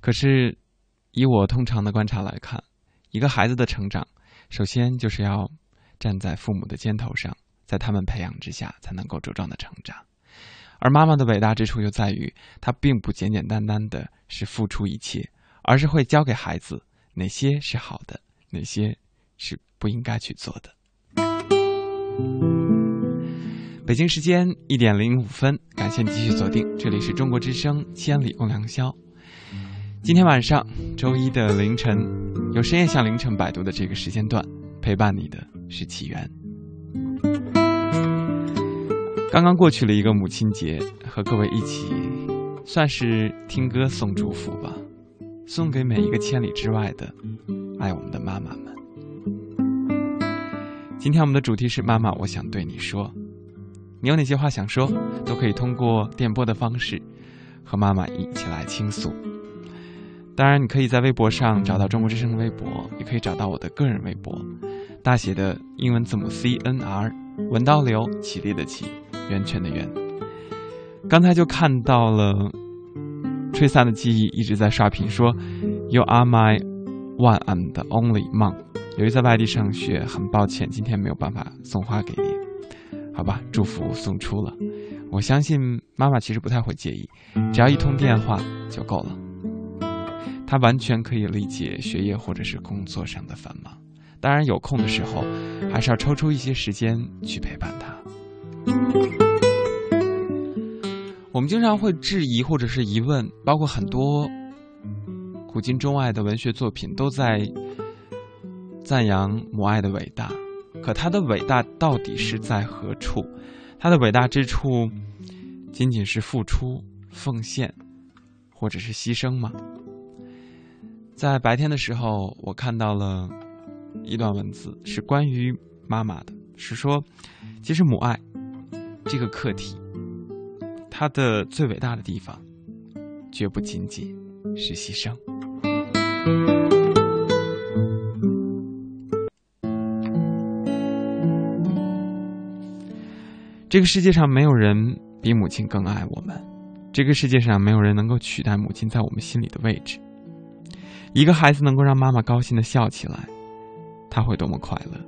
可是以我通常的观察来看，一个孩子的成长，首先就是要站在父母的肩头上，在他们培养之下才能够茁壮的成长。而妈妈的伟大之处就在于，她并不简简单单的是付出一切，而是会教给孩子哪些是好的，哪些是不应该去做的。北京时间一点零五分，感谢你继续锁定，这里是中国之声《千里共良宵》。今天晚上周一的凌晨，有深夜向凌晨摆渡的这个时间段，陪伴你的是起源。刚刚过去了一个母亲节，和各位一起，算是听歌送祝福吧，送给每一个千里之外的爱我们的妈妈们。今天我们的主题是妈妈，我想对你说。你有哪些话想说，都可以通过电波的方式和妈妈一起来倾诉。当然，你可以在微博上找到中国之声的微博，也可以找到我的个人微博，大写的英文字母 C N R，文刀流，起立的起，源泉的源。刚才就看到了吹散的记忆一直在刷屏，说 You are my one and only mom。由于在外地上学，很抱歉今天没有办法送花给你。好吧，祝福送出了。我相信妈妈其实不太会介意，只要一通电话就够了。她完全可以理解学业或者是工作上的繁忙，当然，有空的时候，还是要抽出一些时间去陪伴她。我们经常会质疑或者是疑问，包括很多古今中外的文学作品都在赞扬母爱的伟大，可它的伟大到底是在何处？它的伟大之处仅仅是付出、奉献，或者是牺牲吗？在白天的时候，我看到了一段文字，是关于妈妈的，是说，其实母爱这个课题。它的最伟大的地方，绝不仅仅是牺牲。这个世界上没有人比母亲更爱我们，这个世界上没有人能够取代母亲在我们心里的位置。一个孩子能够让妈妈高兴的笑起来，他会多么快乐！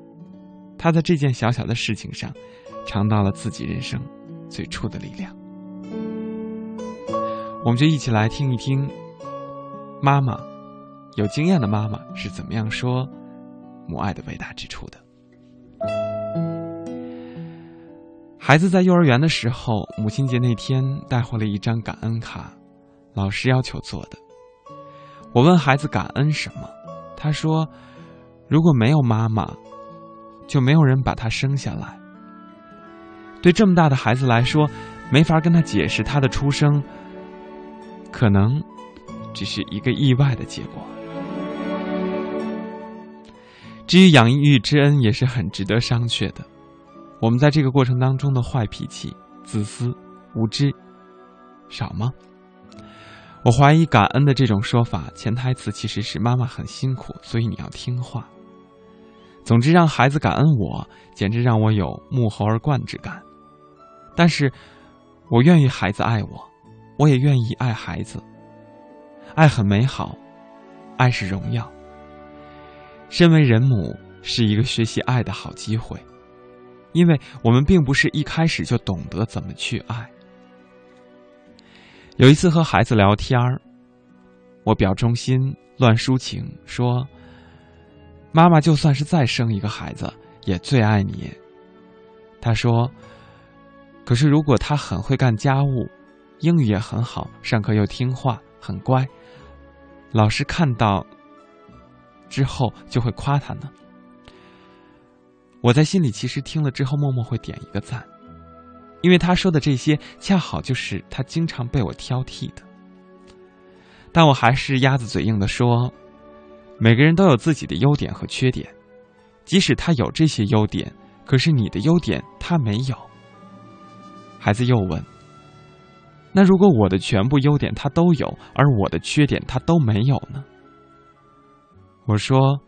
他在这件小小的事情上，尝到了自己人生最初的力量。我们就一起来听一听，妈妈有经验的妈妈是怎么样说母爱的伟大之处的。孩子在幼儿园的时候，母亲节那天带回了一张感恩卡，老师要求做的。我问孩子感恩什么，他说：“如果没有妈妈，就没有人把他生下来。”对这么大的孩子来说，没法跟他解释他的出生。可能只是一个意外的结果。至于养育之恩，也是很值得商榷的。我们在这个过程当中的坏脾气、自私、无知，少吗？我怀疑感恩的这种说法，潜台词其实是妈妈很辛苦，所以你要听话。总之，让孩子感恩我，简直让我有沐猴而冠之感。但是，我愿意孩子爱我。我也愿意爱孩子，爱很美好，爱是荣耀。身为人母是一个学习爱的好机会，因为我们并不是一开始就懂得怎么去爱。有一次和孩子聊天儿，我表忠心乱抒情，说：“妈妈就算是再生一个孩子，也最爱你。”他说：“可是如果他很会干家务。”英语也很好，上课又听话，很乖。老师看到之后就会夸他呢。我在心里其实听了之后，默默会点一个赞，因为他说的这些恰好就是他经常被我挑剔的。但我还是鸭子嘴硬的说，每个人都有自己的优点和缺点，即使他有这些优点，可是你的优点他没有。孩子又问。那如果我的全部优点他都有，而我的缺点他都没有呢？我说，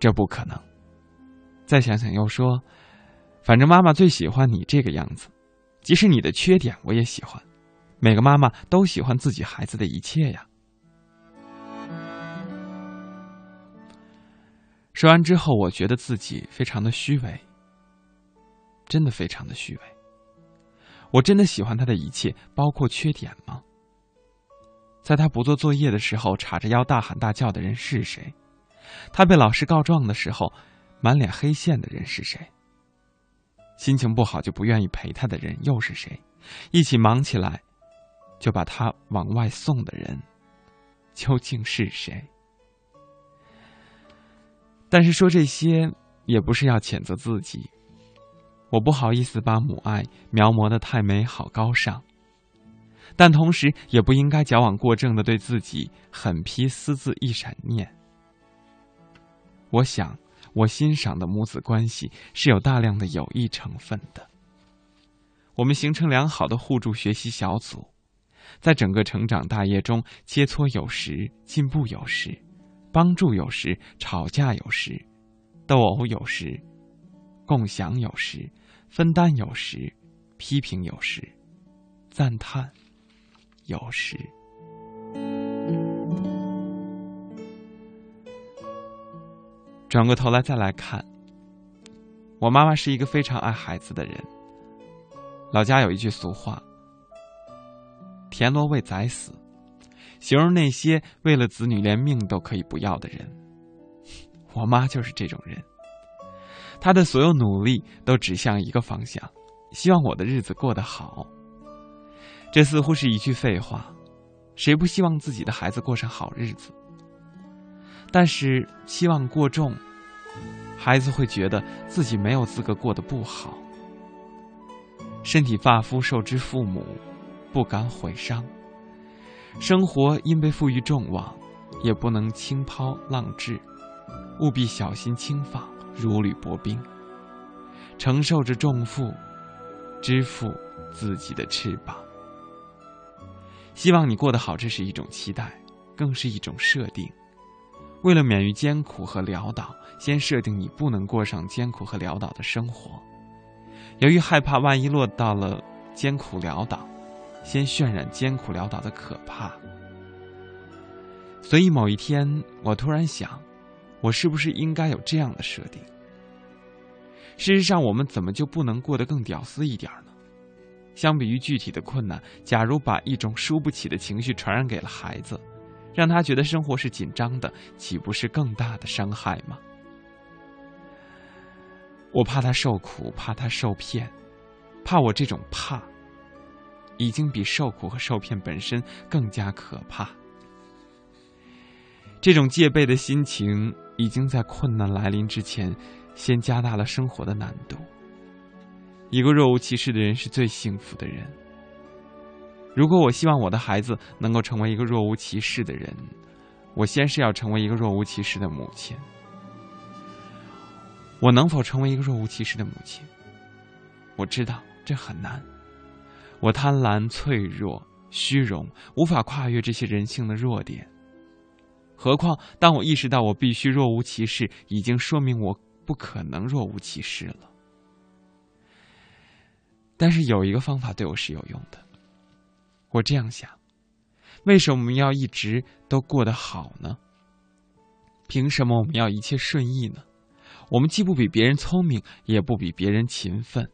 这不可能。再想想又说，反正妈妈最喜欢你这个样子，即使你的缺点我也喜欢。每个妈妈都喜欢自己孩子的一切呀。说完之后，我觉得自己非常的虚伪，真的非常的虚伪。我真的喜欢他的一切，包括缺点吗？在他不做作业的时候，叉着腰大喊大叫的人是谁？他被老师告状的时候，满脸黑线的人是谁？心情不好就不愿意陪他的人又是谁？一起忙起来，就把他往外送的人，究竟是谁？但是说这些，也不是要谴责自己。我不好意思把母爱描摹的太美好高尚，但同时也不应该矫枉过正的对自己狠批私自一闪念。我想，我欣赏的母子关系是有大量的友谊成分的。我们形成良好的互助学习小组，在整个成长大业中切磋有时，进步有时，帮助有时，吵架有时，斗殴有时。共享有时，分担有时，批评有时，赞叹有时。转过头来再来看，我妈妈是一个非常爱孩子的人。老家有一句俗话：“田螺为宰死”，形容那些为了子女连命都可以不要的人。我妈就是这种人，她的所有努力都指向一个方向，希望我的日子过得好。这似乎是一句废话，谁不希望自己的孩子过上好日子？但是期望过重，孩子会觉得自己没有资格过得不好。身体发肤受之父母，不敢毁伤。生活因被赋予众望，也不能轻抛浪掷，务必小心轻放，如履薄冰，承受着重负，支付自己的翅膀。希望你过得好，这是一种期待，更是一种设定。为了免于艰苦和潦倒，先设定你不能过上艰苦和潦倒的生活。由于害怕万一落到了艰苦潦倒。先渲染艰苦潦倒的可怕，所以某一天，我突然想，我是不是应该有这样的设定？事实上，我们怎么就不能过得更屌丝一点呢？相比于具体的困难，假如把一种输不起的情绪传染给了孩子，让他觉得生活是紧张的，岂不是更大的伤害吗？我怕他受苦，怕他受骗，怕我这种怕。已经比受苦和受骗本身更加可怕。这种戒备的心情，已经在困难来临之前，先加大了生活的难度。一个若无其事的人是最幸福的人。如果我希望我的孩子能够成为一个若无其事的人，我先是要成为一个若无其事的母亲。我能否成为一个若无其事的母亲？我知道这很难。我贪婪、脆弱、虚荣，无法跨越这些人性的弱点。何况，当我意识到我必须若无其事，已经说明我不可能若无其事了。但是有一个方法对我是有用的。我这样想：为什么我们要一直都过得好呢？凭什么我们要一切顺意呢？我们既不比别人聪明，也不比别人勤奋，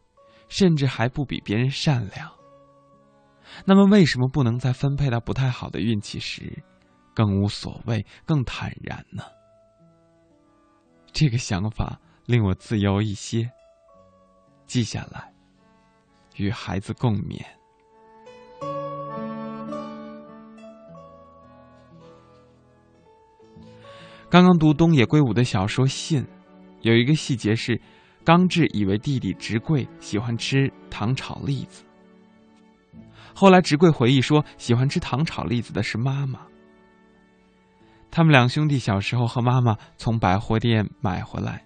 甚至还不比别人善良。那么，为什么不能在分配到不太好的运气时，更无所谓、更坦然呢？这个想法令我自由一些。记下来，与孩子共勉。刚刚读东野圭吾的小说《信》，有一个细节是，刚志以为弟弟直贵喜欢吃糖炒栗子。后来，直贵回忆说，喜欢吃糖炒栗子的是妈妈。他们两兄弟小时候和妈妈从百货店买回来，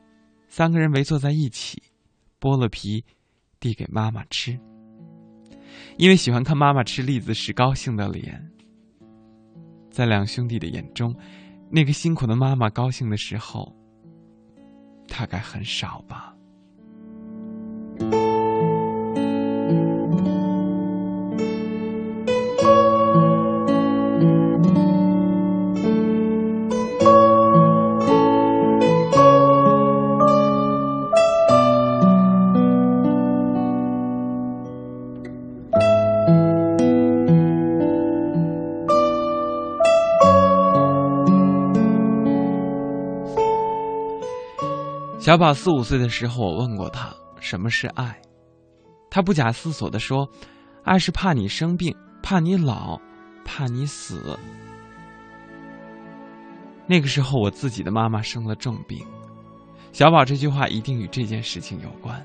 三个人围坐在一起，剥了皮，递给妈妈吃。因为喜欢看妈妈吃栗子时高兴的脸，在两兄弟的眼中，那个辛苦的妈妈高兴的时候，大概很少吧。小宝四五岁的时候，我问过他什么是爱，他不假思索地说：“爱是怕你生病，怕你老，怕你死。”那个时候，我自己的妈妈生了重病，小宝这句话一定与这件事情有关。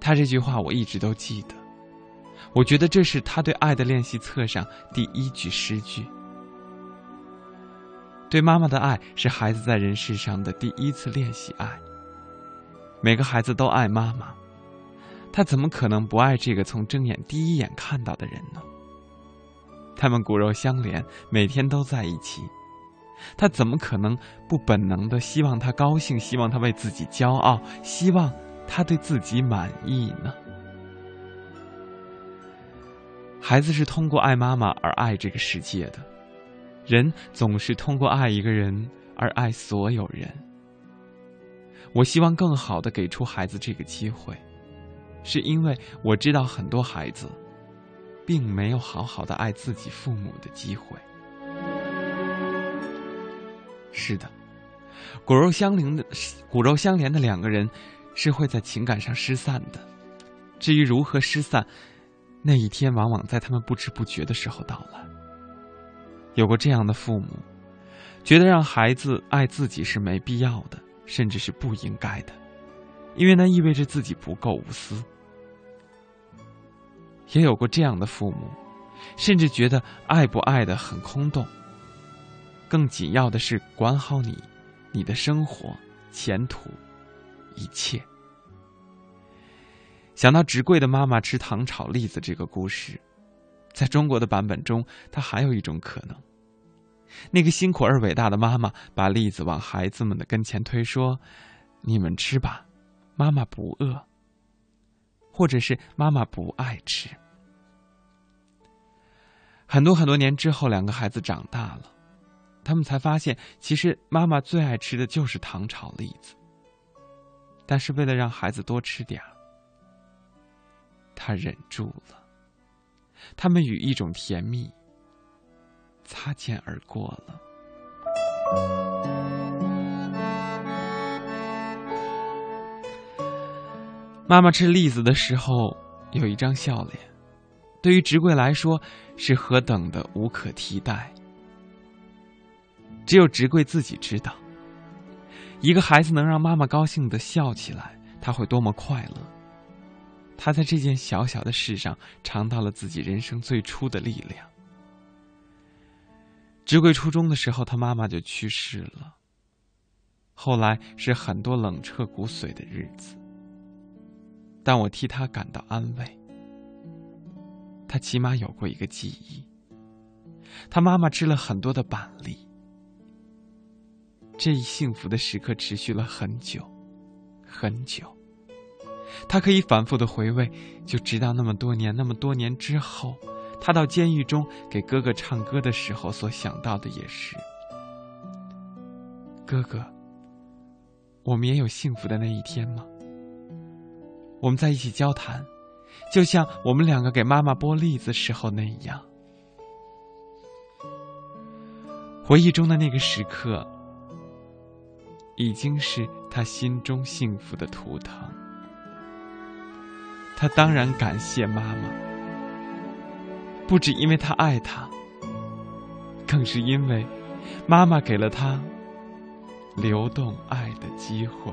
他这句话我一直都记得，我觉得这是他对爱的练习册上第一句诗句。对妈妈的爱是孩子在人世上的第一次练习爱。每个孩子都爱妈妈，他怎么可能不爱这个从睁眼第一眼看到的人呢？他们骨肉相连，每天都在一起，他怎么可能不本能的希望他高兴，希望他为自己骄傲，希望他对自己满意呢？孩子是通过爱妈妈而爱这个世界的，人总是通过爱一个人而爱所有人。我希望更好的给出孩子这个机会，是因为我知道很多孩子，并没有好好的爱自己父母的机会。是的，骨肉相连的骨肉相连的两个人是会在情感上失散的。至于如何失散，那一天往往在他们不知不觉的时候到来。有过这样的父母，觉得让孩子爱自己是没必要的，甚至是不应该的，因为那意味着自己不够无私。也有过这样的父母，甚至觉得爱不爱的很空洞。更紧要的是管好你、你的生活、前途、一切。想到直贵的妈妈吃糖炒栗子这个故事，在中国的版本中，它还有一种可能：那个辛苦而伟大的妈妈把栗子往孩子们的跟前推，说：“你们吃吧，妈妈不饿。”或者是妈妈不爱吃。很多很多年之后，两个孩子长大了，他们才发现，其实妈妈最爱吃的就是糖炒栗子。但是为了让孩子多吃点儿，他忍住了。他们与一种甜蜜擦肩而过了。妈妈吃栗子的时候有一张笑脸，对于直贵来说是何等的无可替代。只有直贵自己知道，一个孩子能让妈妈高兴的笑起来，他会多么快乐。他在这件小小的事上尝到了自己人生最初的力量。直贵初中的时候，他妈妈就去世了。后来是很多冷彻骨髓的日子。但我替他感到安慰。他起码有过一个记忆，他妈妈吃了很多的板栗。这一幸福的时刻持续了很久，很久。他可以反复的回味，就直到那么多年，那么多年之后，他到监狱中给哥哥唱歌的时候，所想到的也是：哥哥，我们也有幸福的那一天吗？我们在一起交谈，就像我们两个给妈妈剥栗子时候那样。回忆中的那个时刻，已经是他心中幸福的图腾。他当然感谢妈妈，不止因为他爱她，更是因为妈妈给了他流动爱的机会。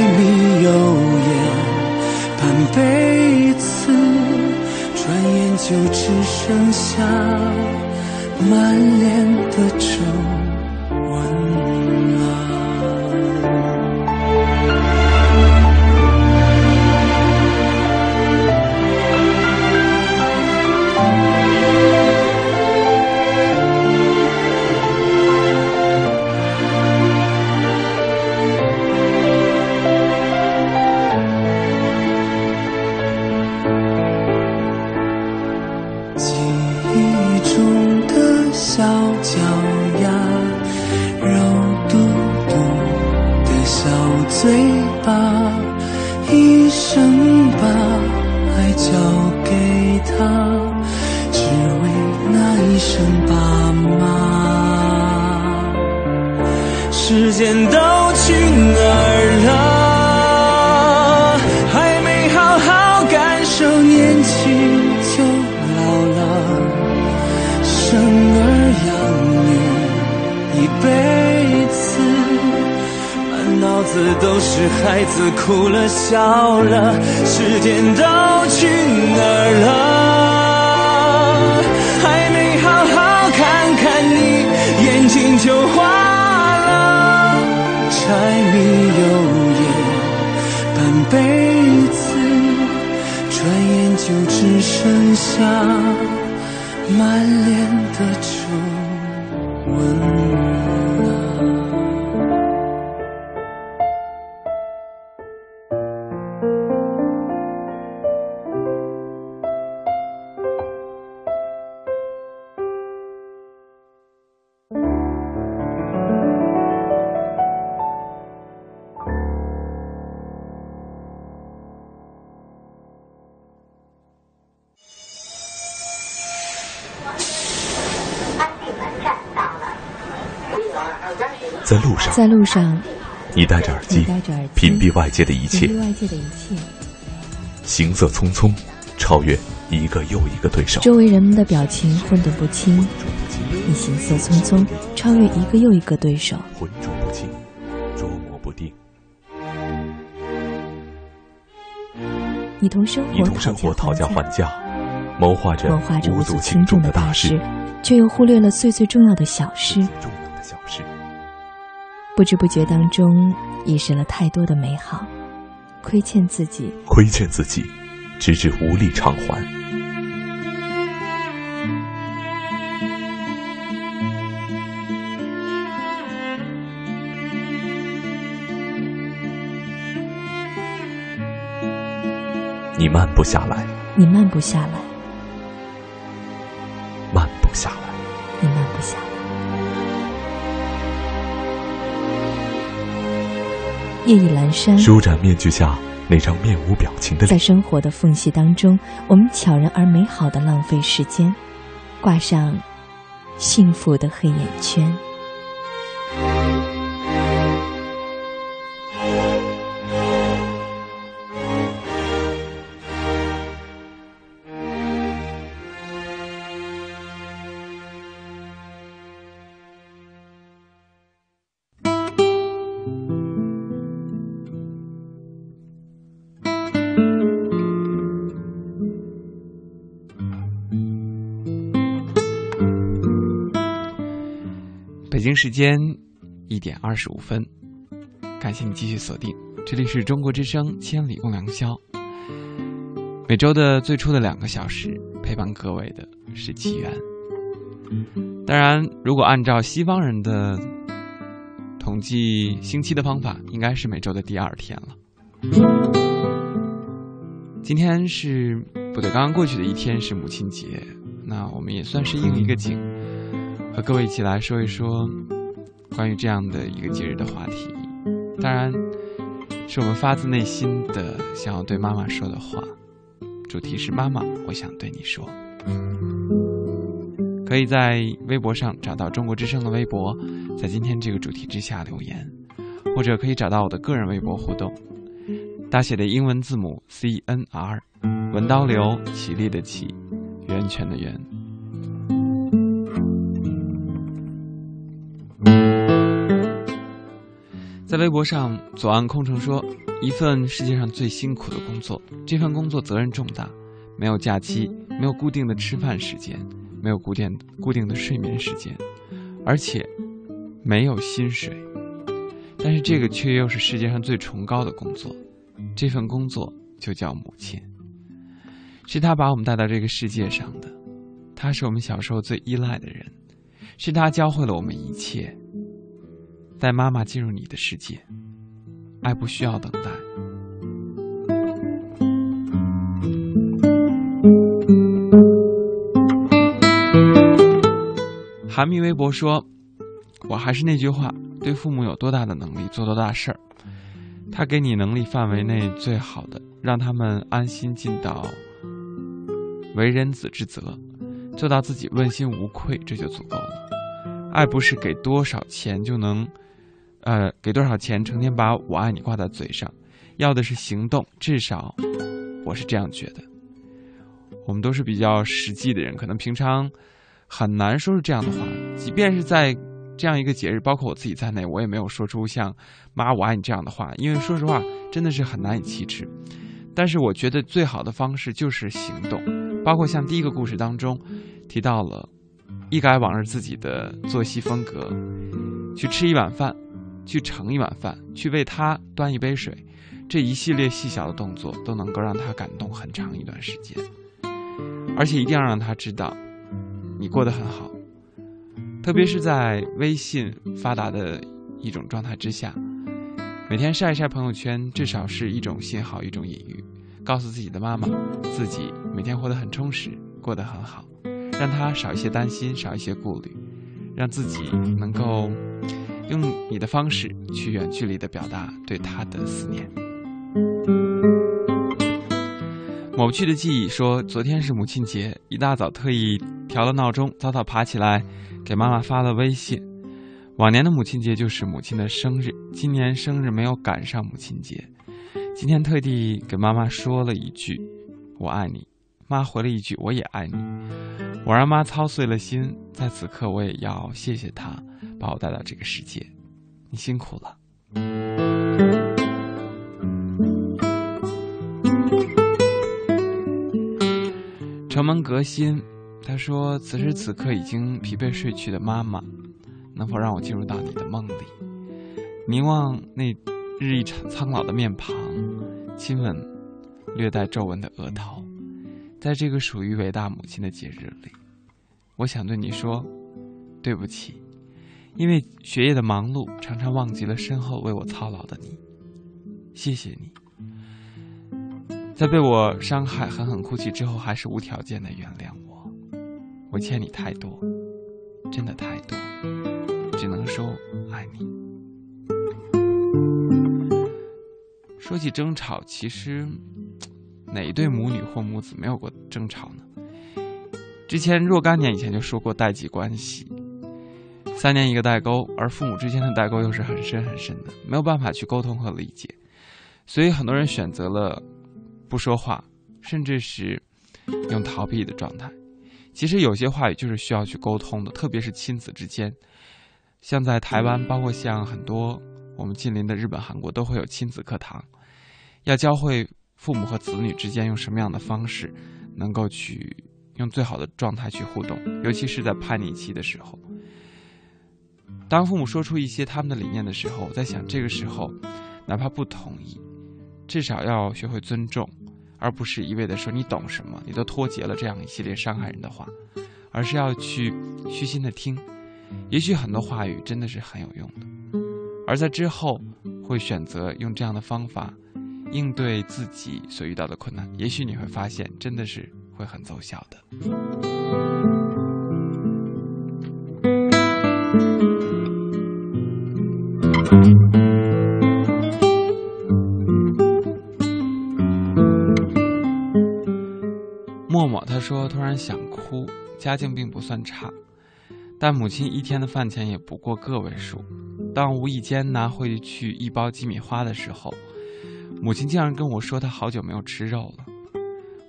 柴米油盐半辈子转眼就只剩下满脸的皱在路上，你戴着耳机屏蔽外界的一切屏，蔽外界的一切，行色匆匆，超越一个又一个对手。周围人们的表情混沌不清，你行色匆匆，超越一个又一个对手。浑浊不清，捉摸不定。你同生你活同生活讨讨价价还价，谋划着无足轻轻重的大事事，，却又忽略了最最重要的小事。重要的小事。不知不觉当中，遗失了太多的美好，亏欠自己，亏欠自己，直至无力偿还。你慢不下来，你慢不下来，夜已阑珊，舒展面具下那张面无表情的在，生活的缝隙当中，我们悄然而美好的浪费时间，挂上幸福的黑眼圈。京时间一点二十五分，感谢你继续锁定，这里是中国之声《千里共良宵》。每周的最初的两个小时，陪伴各位的是奇缘。当然，如果按照西方人的统计星期的方法，应该是每周的第二天了。今天是不对，刚刚过去的一天是母亲节，那我们也算是应一个景，和各位一起来说一说关于这样的一个节日的话题。当然，是我们发自内心的想要对妈妈说的话。主题是妈妈，我想对你说。可以在微博上找到中国之声的微博，在今天这个主题之下留言，或者可以找到我的个人微博互动。大写的英文字母 C N R，文刀流，起立的起，源泉的源。微博上，左岸空城说：“一份世界上最辛苦的工作，这份工作责任重大，没有假期，没有固定的吃饭时间，没有固定固定的睡眠时间，而且没有薪水。但是这个却又是世界上最崇高的工作，这份工作就叫母亲。是她把我们带到这个世界上的，她是我们小时候最依赖的人，是她教会了我们一切。”带妈妈进入你的世界，爱不需要等待。韩密微博说：“我还是那句话，对父母有多大的能力做多大事儿。他给你能力范围内最好的，让他们安心尽到为人子之责，做到自己问心无愧，这就足够了。爱不是给多少钱就能，呃，给多少钱成天把我爱你挂在嘴上，要的是行动。至少，我是这样觉得。我们都是比较实际的人，可能平常很难说出这样的话。即便是在这样一个节日，包括我自己在内，我也没有说出像“妈，我爱你”这样的话，因为说实话，真的是很难以启齿。但是我觉得最好的方式就是行动，包括像第一个故事当中提到了，一改往日自己的作息风格，去吃一碗饭，去盛一碗饭，去为他端一杯水，这一系列细小的动作都能够让他感动很长一段时间，而且一定要让他知道你过得很好，特别是在微信发达的一种状态之下。每天晒一晒朋友圈，至少是一种信号，一种隐喻，告诉自己的妈妈，自己每天活得很充实，过得很好，让她少一些担心，少一些顾虑，让自己能够用你的方式去远距离的表达对他的思念。抹不去的记忆说，昨天是母亲节，一大早特意调了闹钟，早早爬起来，给妈妈发了微信。往年的母亲节就是母亲的生日，今年生日没有赶上母亲节，今天特地给妈妈说了一句“我爱你”，妈回了一句“我也爱你”，我让妈操碎了心，在此刻我也要谢谢她把我带到这个世界，你辛苦了。城门革新，他说此时此刻已经疲惫睡去的妈妈。能否让我进入到你的梦里，凝望那日益苍老的面庞，亲吻略带皱纹的额头，在这个属于伟大母亲的节日里，我想对你说，对不起，因为学业的忙碌，常常忘记了身后为我操劳的你。谢谢你，在被我伤害、狠狠哭泣之后，还是无条件的原谅我。我欠你太多，真的太多。只能说爱你。说起争吵，其实哪一对母女或母子没有过争吵呢？之前若干年以前就说过代际关系，三年一个代沟，而父母之间的代沟又是很深很深的，没有办法去沟通和理解，所以很多人选择了不说话，甚至是用逃避的状态。其实有些话语就是需要去沟通的，特别是亲子之间。像在台湾，包括像很多我们近邻的日本、韩国，都会有亲子课堂，要教会父母和子女之间用什么样的方式，能够去用最好的状态去互动，尤其是在叛逆期的时候。当父母说出一些他们的理念的时候，我在想，这个时候，哪怕不同意，至少要学会尊重，而不是一味的说你懂什么，你都脱节了这样一系列伤害人的话，而是要去虚心的听。也许很多话语真的是很有用的，而在之后会选择用这样的方法应对自己所遇到的困难。也许你会发现，真的是会很奏效的。默默他说：“突然想哭，家境并不算差。”但母亲一天的饭钱也不过个位数，当无意间拿回去一包鸡米花的时候，母亲竟然跟我说她好久没有吃肉了。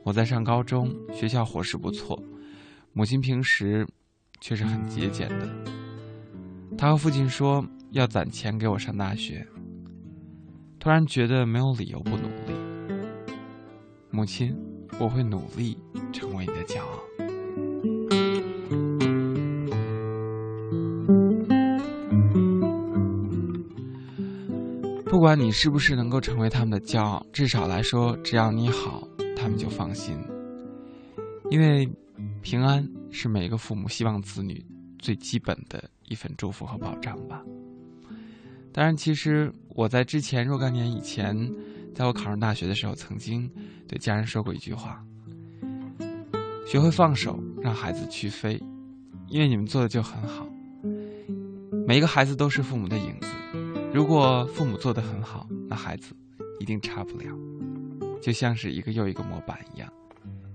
我在上高中，学校伙食不错，母亲平时却是很节俭的。她和父亲说要攒钱给我上大学，突然觉得没有理由不努力。母亲，我会努力成为你的骄傲。不管你是不是能够成为他们的骄傲，至少来说，只要你好，他们就放心。因为平安是每个父母希望子女最基本的一份祝福和保障吧。当然，其实我在之前若干年以前，在我考上大学的时候，曾经对家人说过一句话：学会放手，让孩子去飞，因为你们做的就很好。每一个孩子都是父母的影子，如果父母做的很好，那孩子一定差不了，就像是一个又一个模板一样。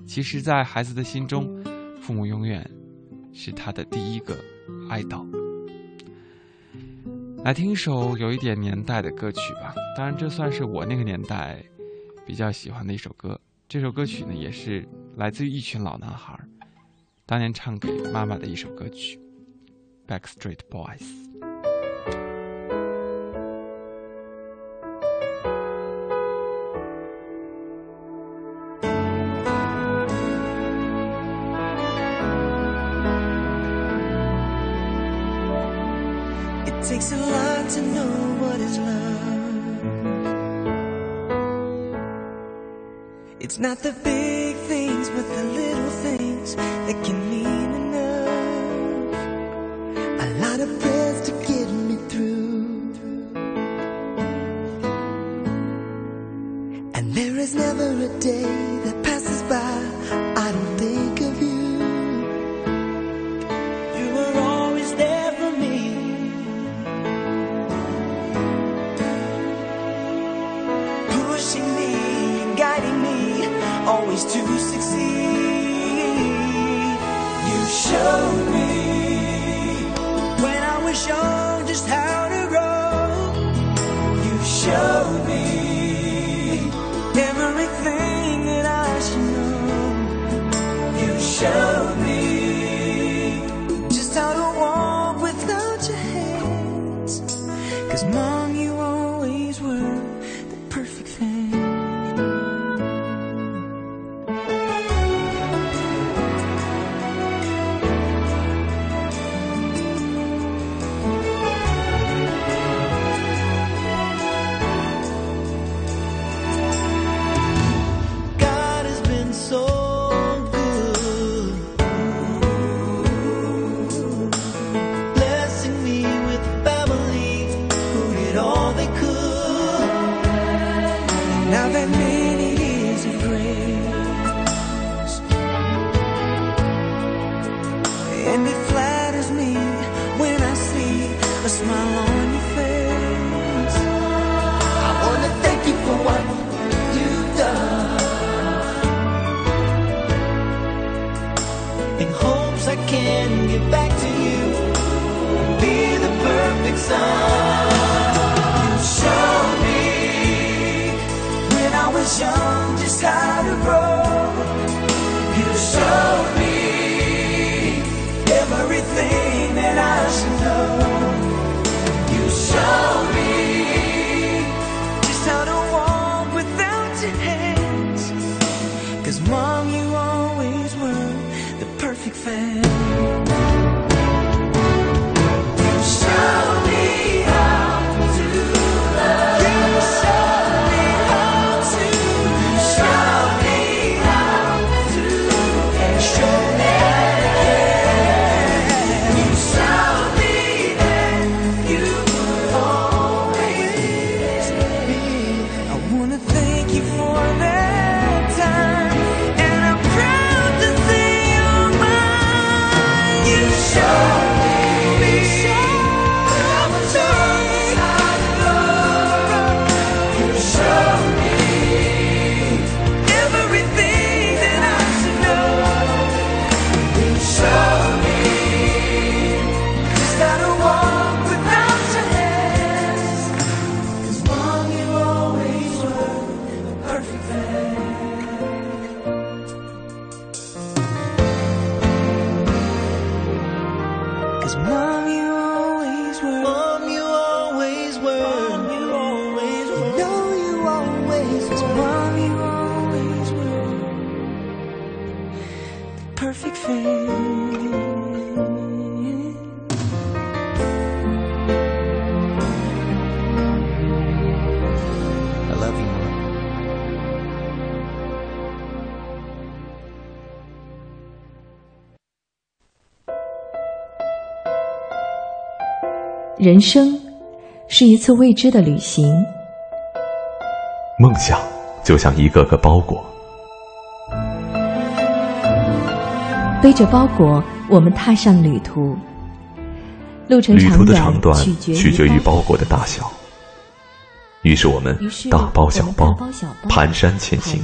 其实，在孩子的心中，父母永远是他的第一个爱豆。来听一首有一点年代的歌曲吧。当然这算是我那个年代比较喜欢的一首歌。这首歌曲呢也是来自于一群老男孩当年唱给妈妈的一首歌曲 back street boys It's not the big things, but the little things that can sun. 人生是一次未知的旅行。梦想就像一个个包裹。背着包裹我们踏上旅途。旅途的长短取决于包裹的大小。于是我们大包小包蹒跚前行。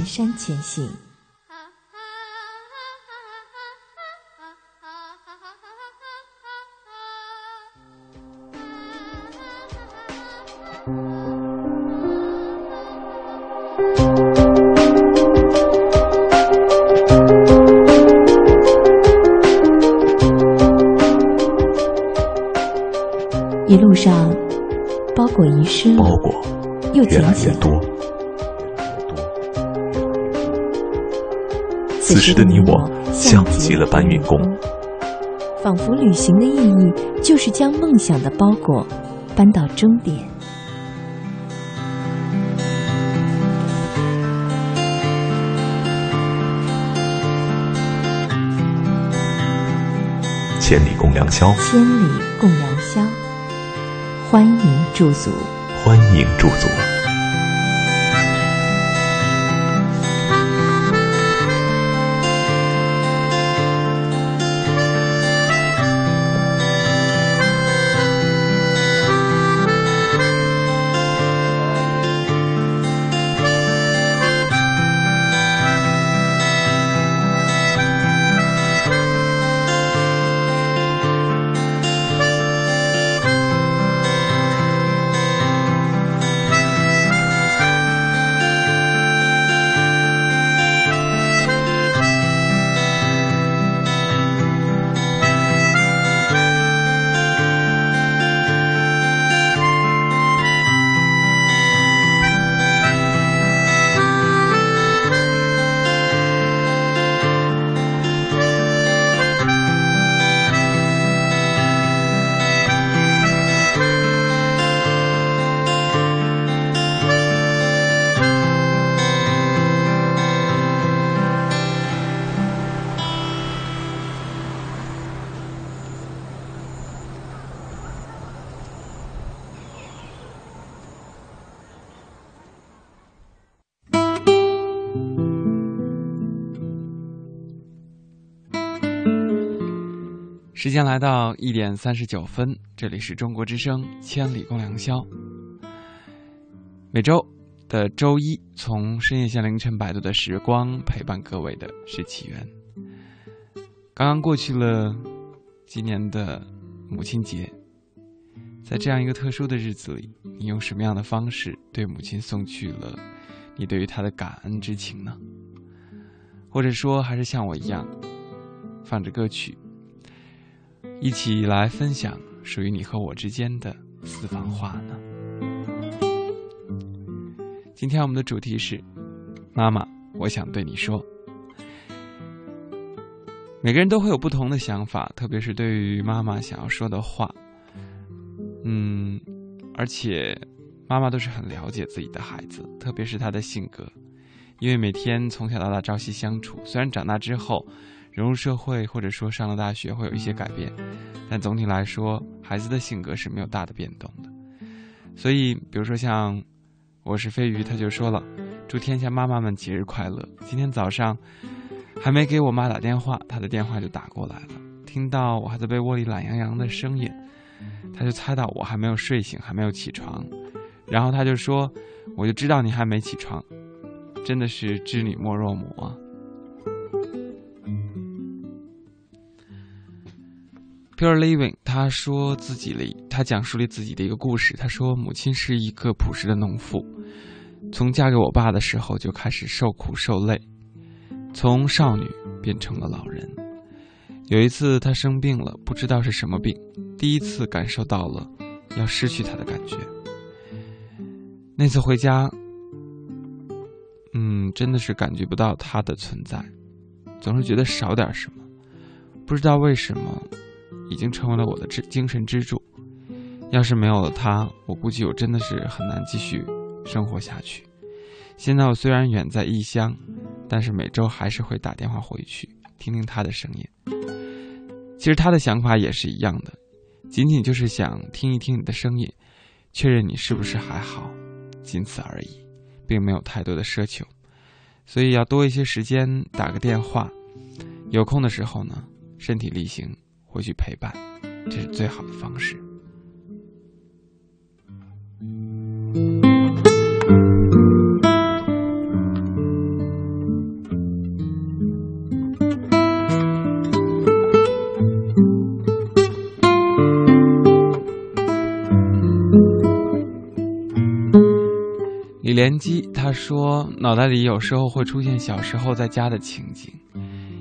路上，包裹遗失了，包裹又越来捡起来。越多。此时的你我像极了搬运工，仿佛旅行的意义就是将梦想的包裹搬到终点。千里共良宵，千里共良宵，欢迎驻足。欢迎驻足。来到一点三十九分，这里是中国之声《千里共良宵》。每周的周一，从深夜向凌晨摆渡的时光，陪伴各位的是起源。刚刚过去了今年的母亲节，在这样一个特殊的日子里，你用什么样的方式对母亲送去了你对于她的感恩之情呢？或者说，还是像我一样，放着歌曲。一起来分享属于你和我之间的私房话呢。今天我们的主题是“妈妈，我想对你说”。每个人都会有不同的想法，特别是对于妈妈想要说的话。嗯，而且妈妈都是很了解自己的孩子，特别是他的性格，因为每天从小到大朝夕相处，虽然长大之后。融入社会，或者说上了大学会有一些改变，但总体来说，孩子的性格是没有大的变动的。所以，比如说像我是飞鱼，他就说了：“祝天下妈妈们节日快乐。”今天早上还没给我妈打电话，她的电话就打过来了。听到我还在被窝里懒洋洋的声音，他就猜到我还没有睡醒，还没有起床，然后他就说：“我就知道你还没起床，真的是知女莫若母啊。” Pure Living，他说自己的，他讲述了自己的一个故事。他说，母亲是一个朴实的农妇，从嫁给我爸的时候就开始受苦受累，从少女变成了老人。有一次，她生病了，不知道是什么病，第一次感受到了要失去她的感觉。那次回家，嗯，真的是感觉不到她的存在，总是觉得少点什么，不知道为什么。已经成为了我的支精神支柱。要是没有了他，我估计我真的是很难继续生活下去。现在我虽然远在异乡，但是每周还是会打电话回去，听听他的声音。其实他的想法也是一样的，仅仅就是想听一听你的声音，确认你是不是还好，仅此而已，并没有太多的奢求。所以要多一些时间打个电话，有空的时候呢，身体力行。回去陪伴，这是最好的方式。联机他说，脑袋里有时候会出现小时候在家的情景，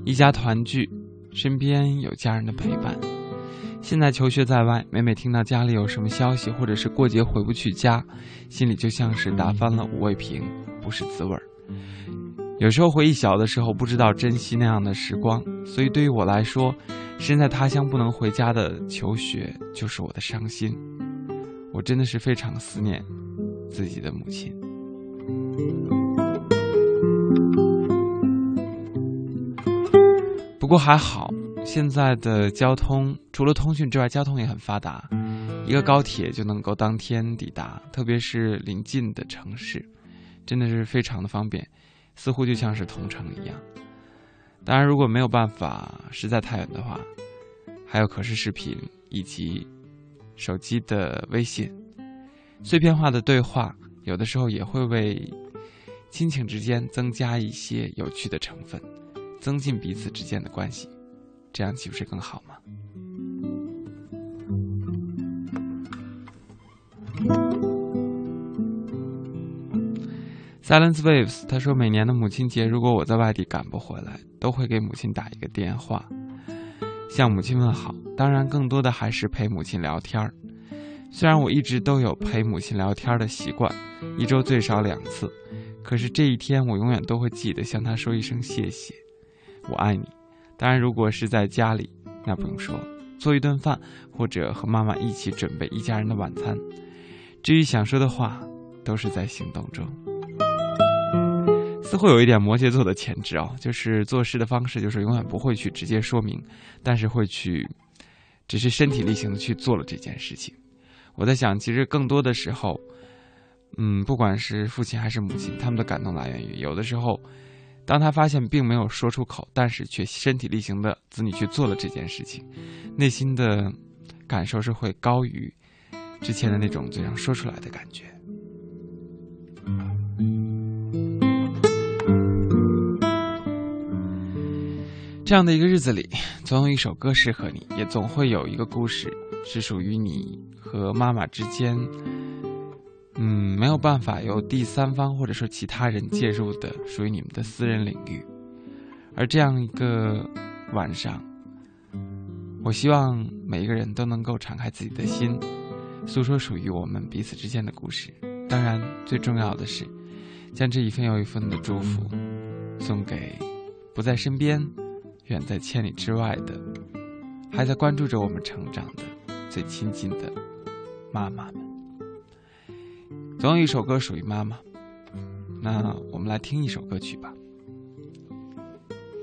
一家团聚，身边有家人的陪伴。现在求学在外，每每听到家里有什么消息，或者是过节回不去家，心里就像是打翻了五味瓶，不是滋味儿。有时候回忆小的时候，不知道珍惜那样的时光，所以对于我来说，身在他乡不能回家的求学就是我的伤心。我真的是非常思念自己的母亲。不过还好，现在的交通除了通讯之外，交通也很发达，一个高铁就能够当天抵达，特别是临近的城市，真的是非常的方便，似乎就像是同城一样。当然，如果没有办法，实在太远的话，还有可视视频以及手机的微信，碎片化的对话，有的时候也会为亲情之间增加一些有趣的成分，增进彼此之间的关系，这样岂不是更好吗？Silence Waves，他说每年的母亲节，如果我在外地赶不回来，都会给母亲打一个电话，向母亲问好。当然，更多的还是陪母亲聊天儿。虽然我一直都有陪母亲聊天的习惯，一周最少两次，可是这一天我永远都会记得向她说一声谢谢，我爱你。当然，如果是在家里，那不用说，做一顿饭或者和妈妈一起准备一家人的晚餐。至于想说的话，都是在行动中。似乎有一点摩羯座的潜质哦，就是做事的方式就是永远不会去直接说明，但是会去，只是身体力行的去做了这件事情。我在想，其实更多的时候，嗯，不管是父亲还是母亲，他们的感动来源于有的时候，当他发现并没有说出口，但是却身体力行的子女去做了这件事情，内心的感受是会高于之前的那种嘴上说出来的感觉。这样的一个日子里，总有一首歌适合你，也总会有一个故事是属于你和妈妈之间，没有办法由第三方或者说其他人介入的，属于你们的私人领域。而这样一个晚上，我希望每一个人都能够敞开自己的心，诉说属于我们彼此之间的故事。当然，最重要的是，将这一份又一份的祝福送给不在身边。远在千里之外的，还在关注着我们成长的最亲近的妈妈们。总有一首歌属于妈妈，那我们来听一首歌曲吧，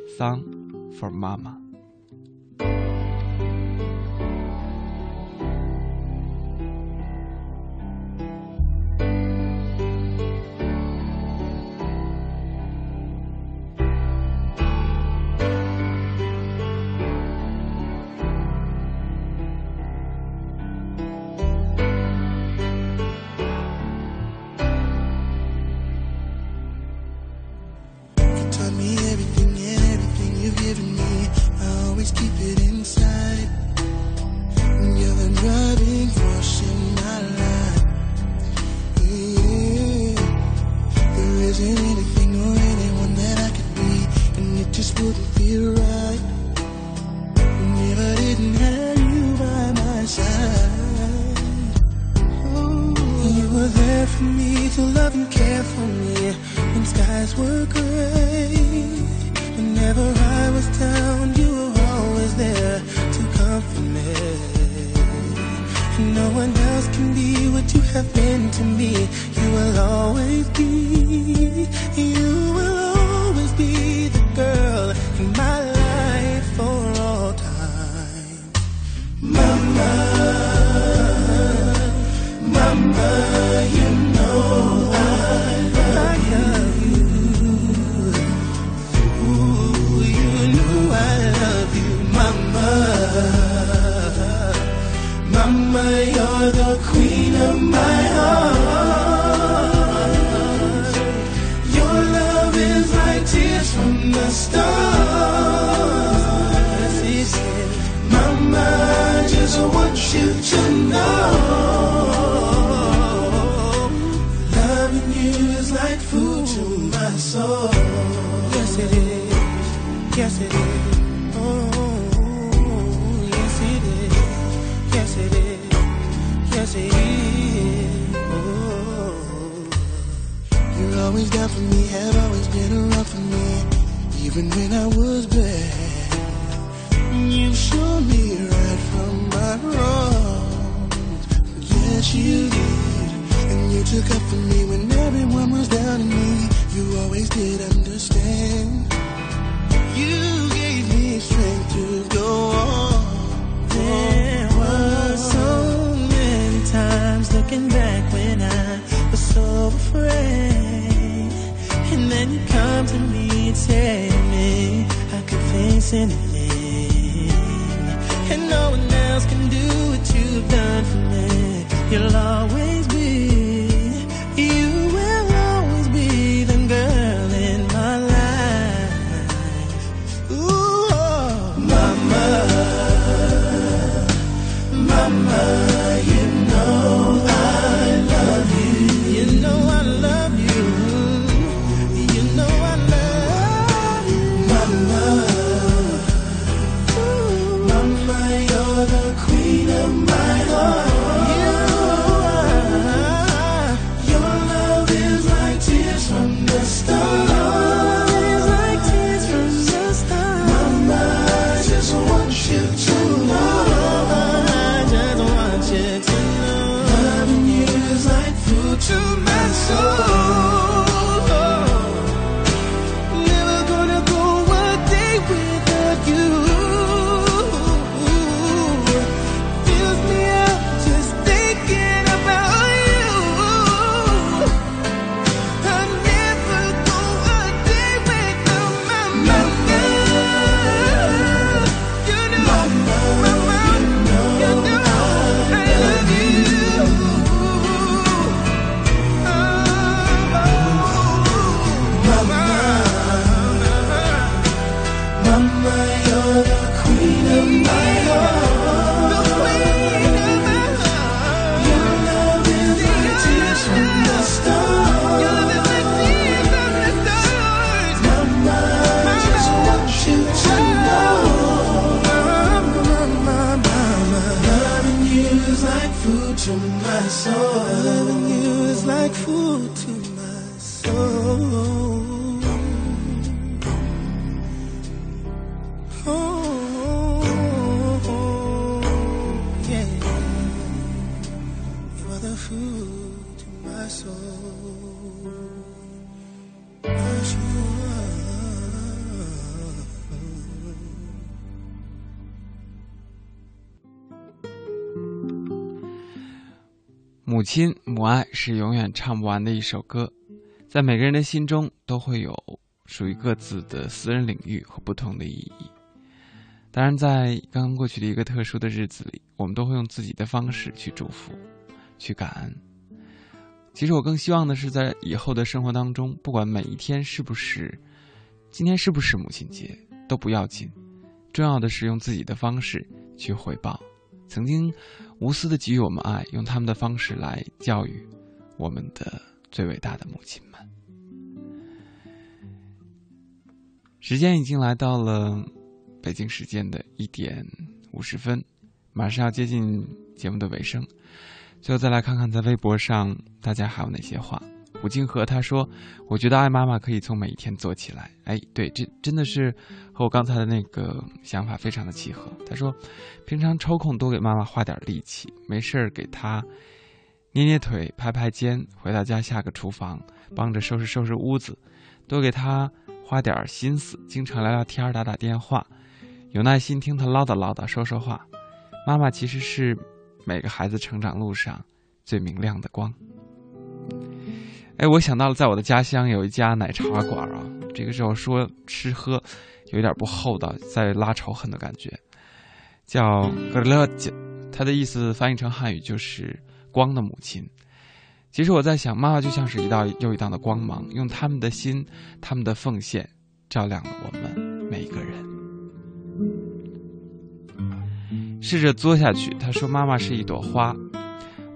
《Song for Mama》。Looking back when I was so afraid. And then you come to me and to me, I could face anything. And no one else can do what you've done for me. You'll always soul. 母亲母爱是永远唱不完的一首歌，在每个人的心中都会有属于各自的私人领域和不同的意义。当然，在刚刚过去的一个特殊的日子里，我们都会用自己的方式去祝福、去感恩。其实，我更希望的是，在以后的生活当中，不管每一天是不是今天是不是母亲节都不要紧，重要的是用自己的方式去回报曾经无私的给予我们爱，用他们的方式来教育我们的最伟大的母亲们。时间已经来到了北京时间的一点五十分，马上要接近节目的尾声。最后再来看看在微博上大家还有哪些话。吴金河他说：“我觉得爱妈妈可以从每一天做起来。”哎，对，这真的是和我刚才的那个想法非常的契合。他说：“平常抽空多给妈妈花点力气，没事儿给她捏捏腿、拍拍肩，回到家下个厨房，帮着收拾收拾屋子，多给她花点心思，经常聊聊天、打打电话，有耐心听她唠叨唠叨、说说话。妈妈其实是每个孩子成长路上最明亮的光。”哎，我想到了，在我的家乡有一家奶茶馆啊。这个时候说吃喝，有点不厚道，在拉仇恨的感觉。叫格勒吉，它的意思翻译成汉语就是“光的母亲”。其实我在想，妈妈就像是一道又一道的光芒，用他们的心、他们的奉献，照亮了我们每一个人。试着作下去，他说：“妈妈是一朵花，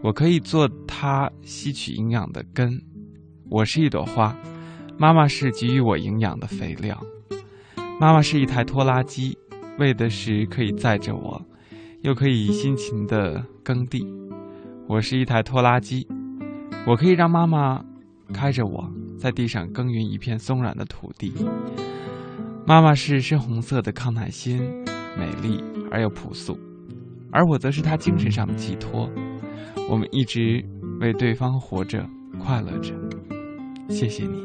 我可以做它吸取营养的根。”我是一朵花，妈妈是给予我营养的肥料。妈妈是一台拖拉机，为的是可以载着我，又可以辛勤的耕地。我是一台拖拉机，我可以让妈妈开着我在地上耕耘一片松软的土地。妈妈是深红色的康乃馨，美丽而又朴素，而我则是她精神上的寄托。我们一直为对方活着，快乐着。谢谢你。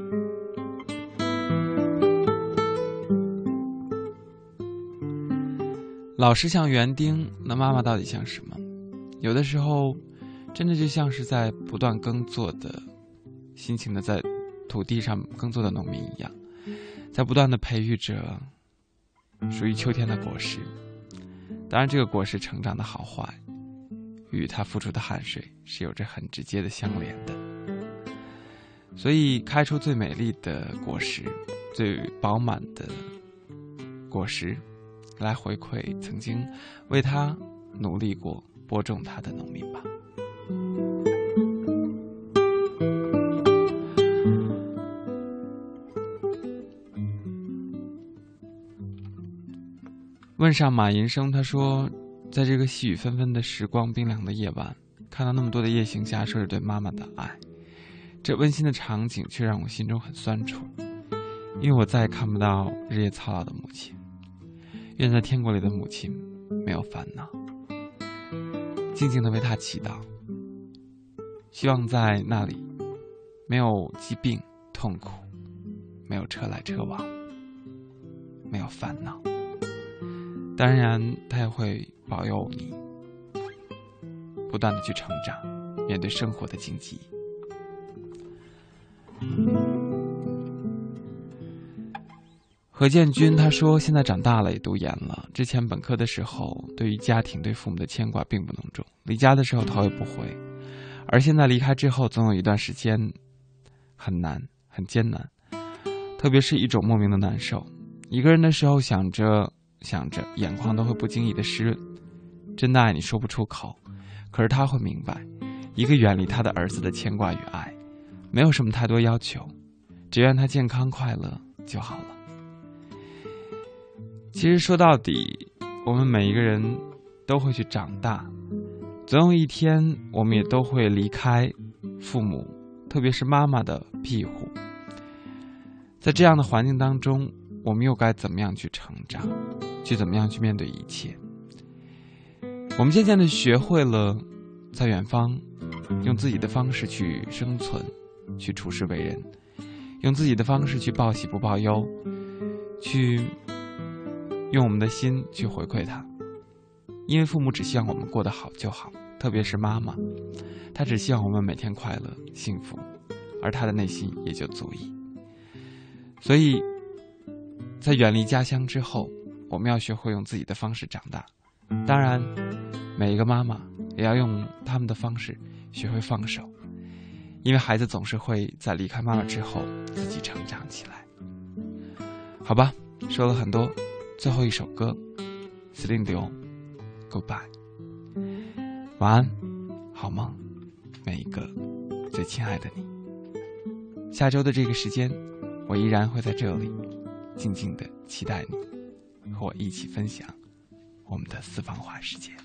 老师像园丁，那妈妈到底像什么？有的时候，真的就像是在不断耕作的、辛勤的在土地上耕作的农民一样，在不断的培育着属于秋天的果实。当然，这个果实成长的好坏，与他付出的汗水是有着很直接的相连的。所以，开出最美丽的果实，最饱满的果实。来回馈曾经为他努力过、播种他的农民吧。问上马银生，他说：“在这个细雨纷纷的时光、冰凉的夜晚，看到那么多的夜行侠说着对妈妈的爱，这温馨的场景却让我心中很酸楚，因为我再也看不到日夜操劳的母亲。”愿在天国里的母亲没有烦恼，静静的为他祈祷。希望在那里没有疾病、痛苦，没有车来车往，没有烦恼。当然，他也会保佑你不断的去成长，面对生活的荆棘。何建军他说：“现在长大了，也读研了。之前本科的时候，对于家庭、对父母的牵挂并不浓重。离家的时候头也不回，而现在离开之后，总有一段时间很难、很艰难，特别是一种莫名的难受。一个人的时候，想着想着，眼眶都会不经意的湿润。真的爱你说不出口，可是他会明白，一个远离他的儿子的牵挂与爱，没有什么太多要求，只愿他健康快乐就好了。”其实说到底，我们每一个人都会去长大，总有一天我们也都会离开父母，特别是妈妈的庇护。在这样的环境当中，我们又该怎么样去成长，去怎么样去面对一切？我们渐渐的学会了在远方用自己的方式去生存，去处事为人，用自己的方式去报喜不报忧，去。用我们的心去回馈他，因为父母只希望我们过得好就好，特别是妈妈，她只希望我们每天快乐幸福，而她的内心也就足矣。所以，在远离家乡之后，我们要学会用自己的方式长大。当然，每一个妈妈也要用他们的方式学会放手，因为孩子总是会在离开妈妈之后自己成长起来。好吧，说了很多。最后一首歌，Celine Dion，Goodbye，晚安，好梦，每一个最亲爱的你。下周的这个时间，我依然会在这里，静静的期待你，和我一起分享我们的私房话时间。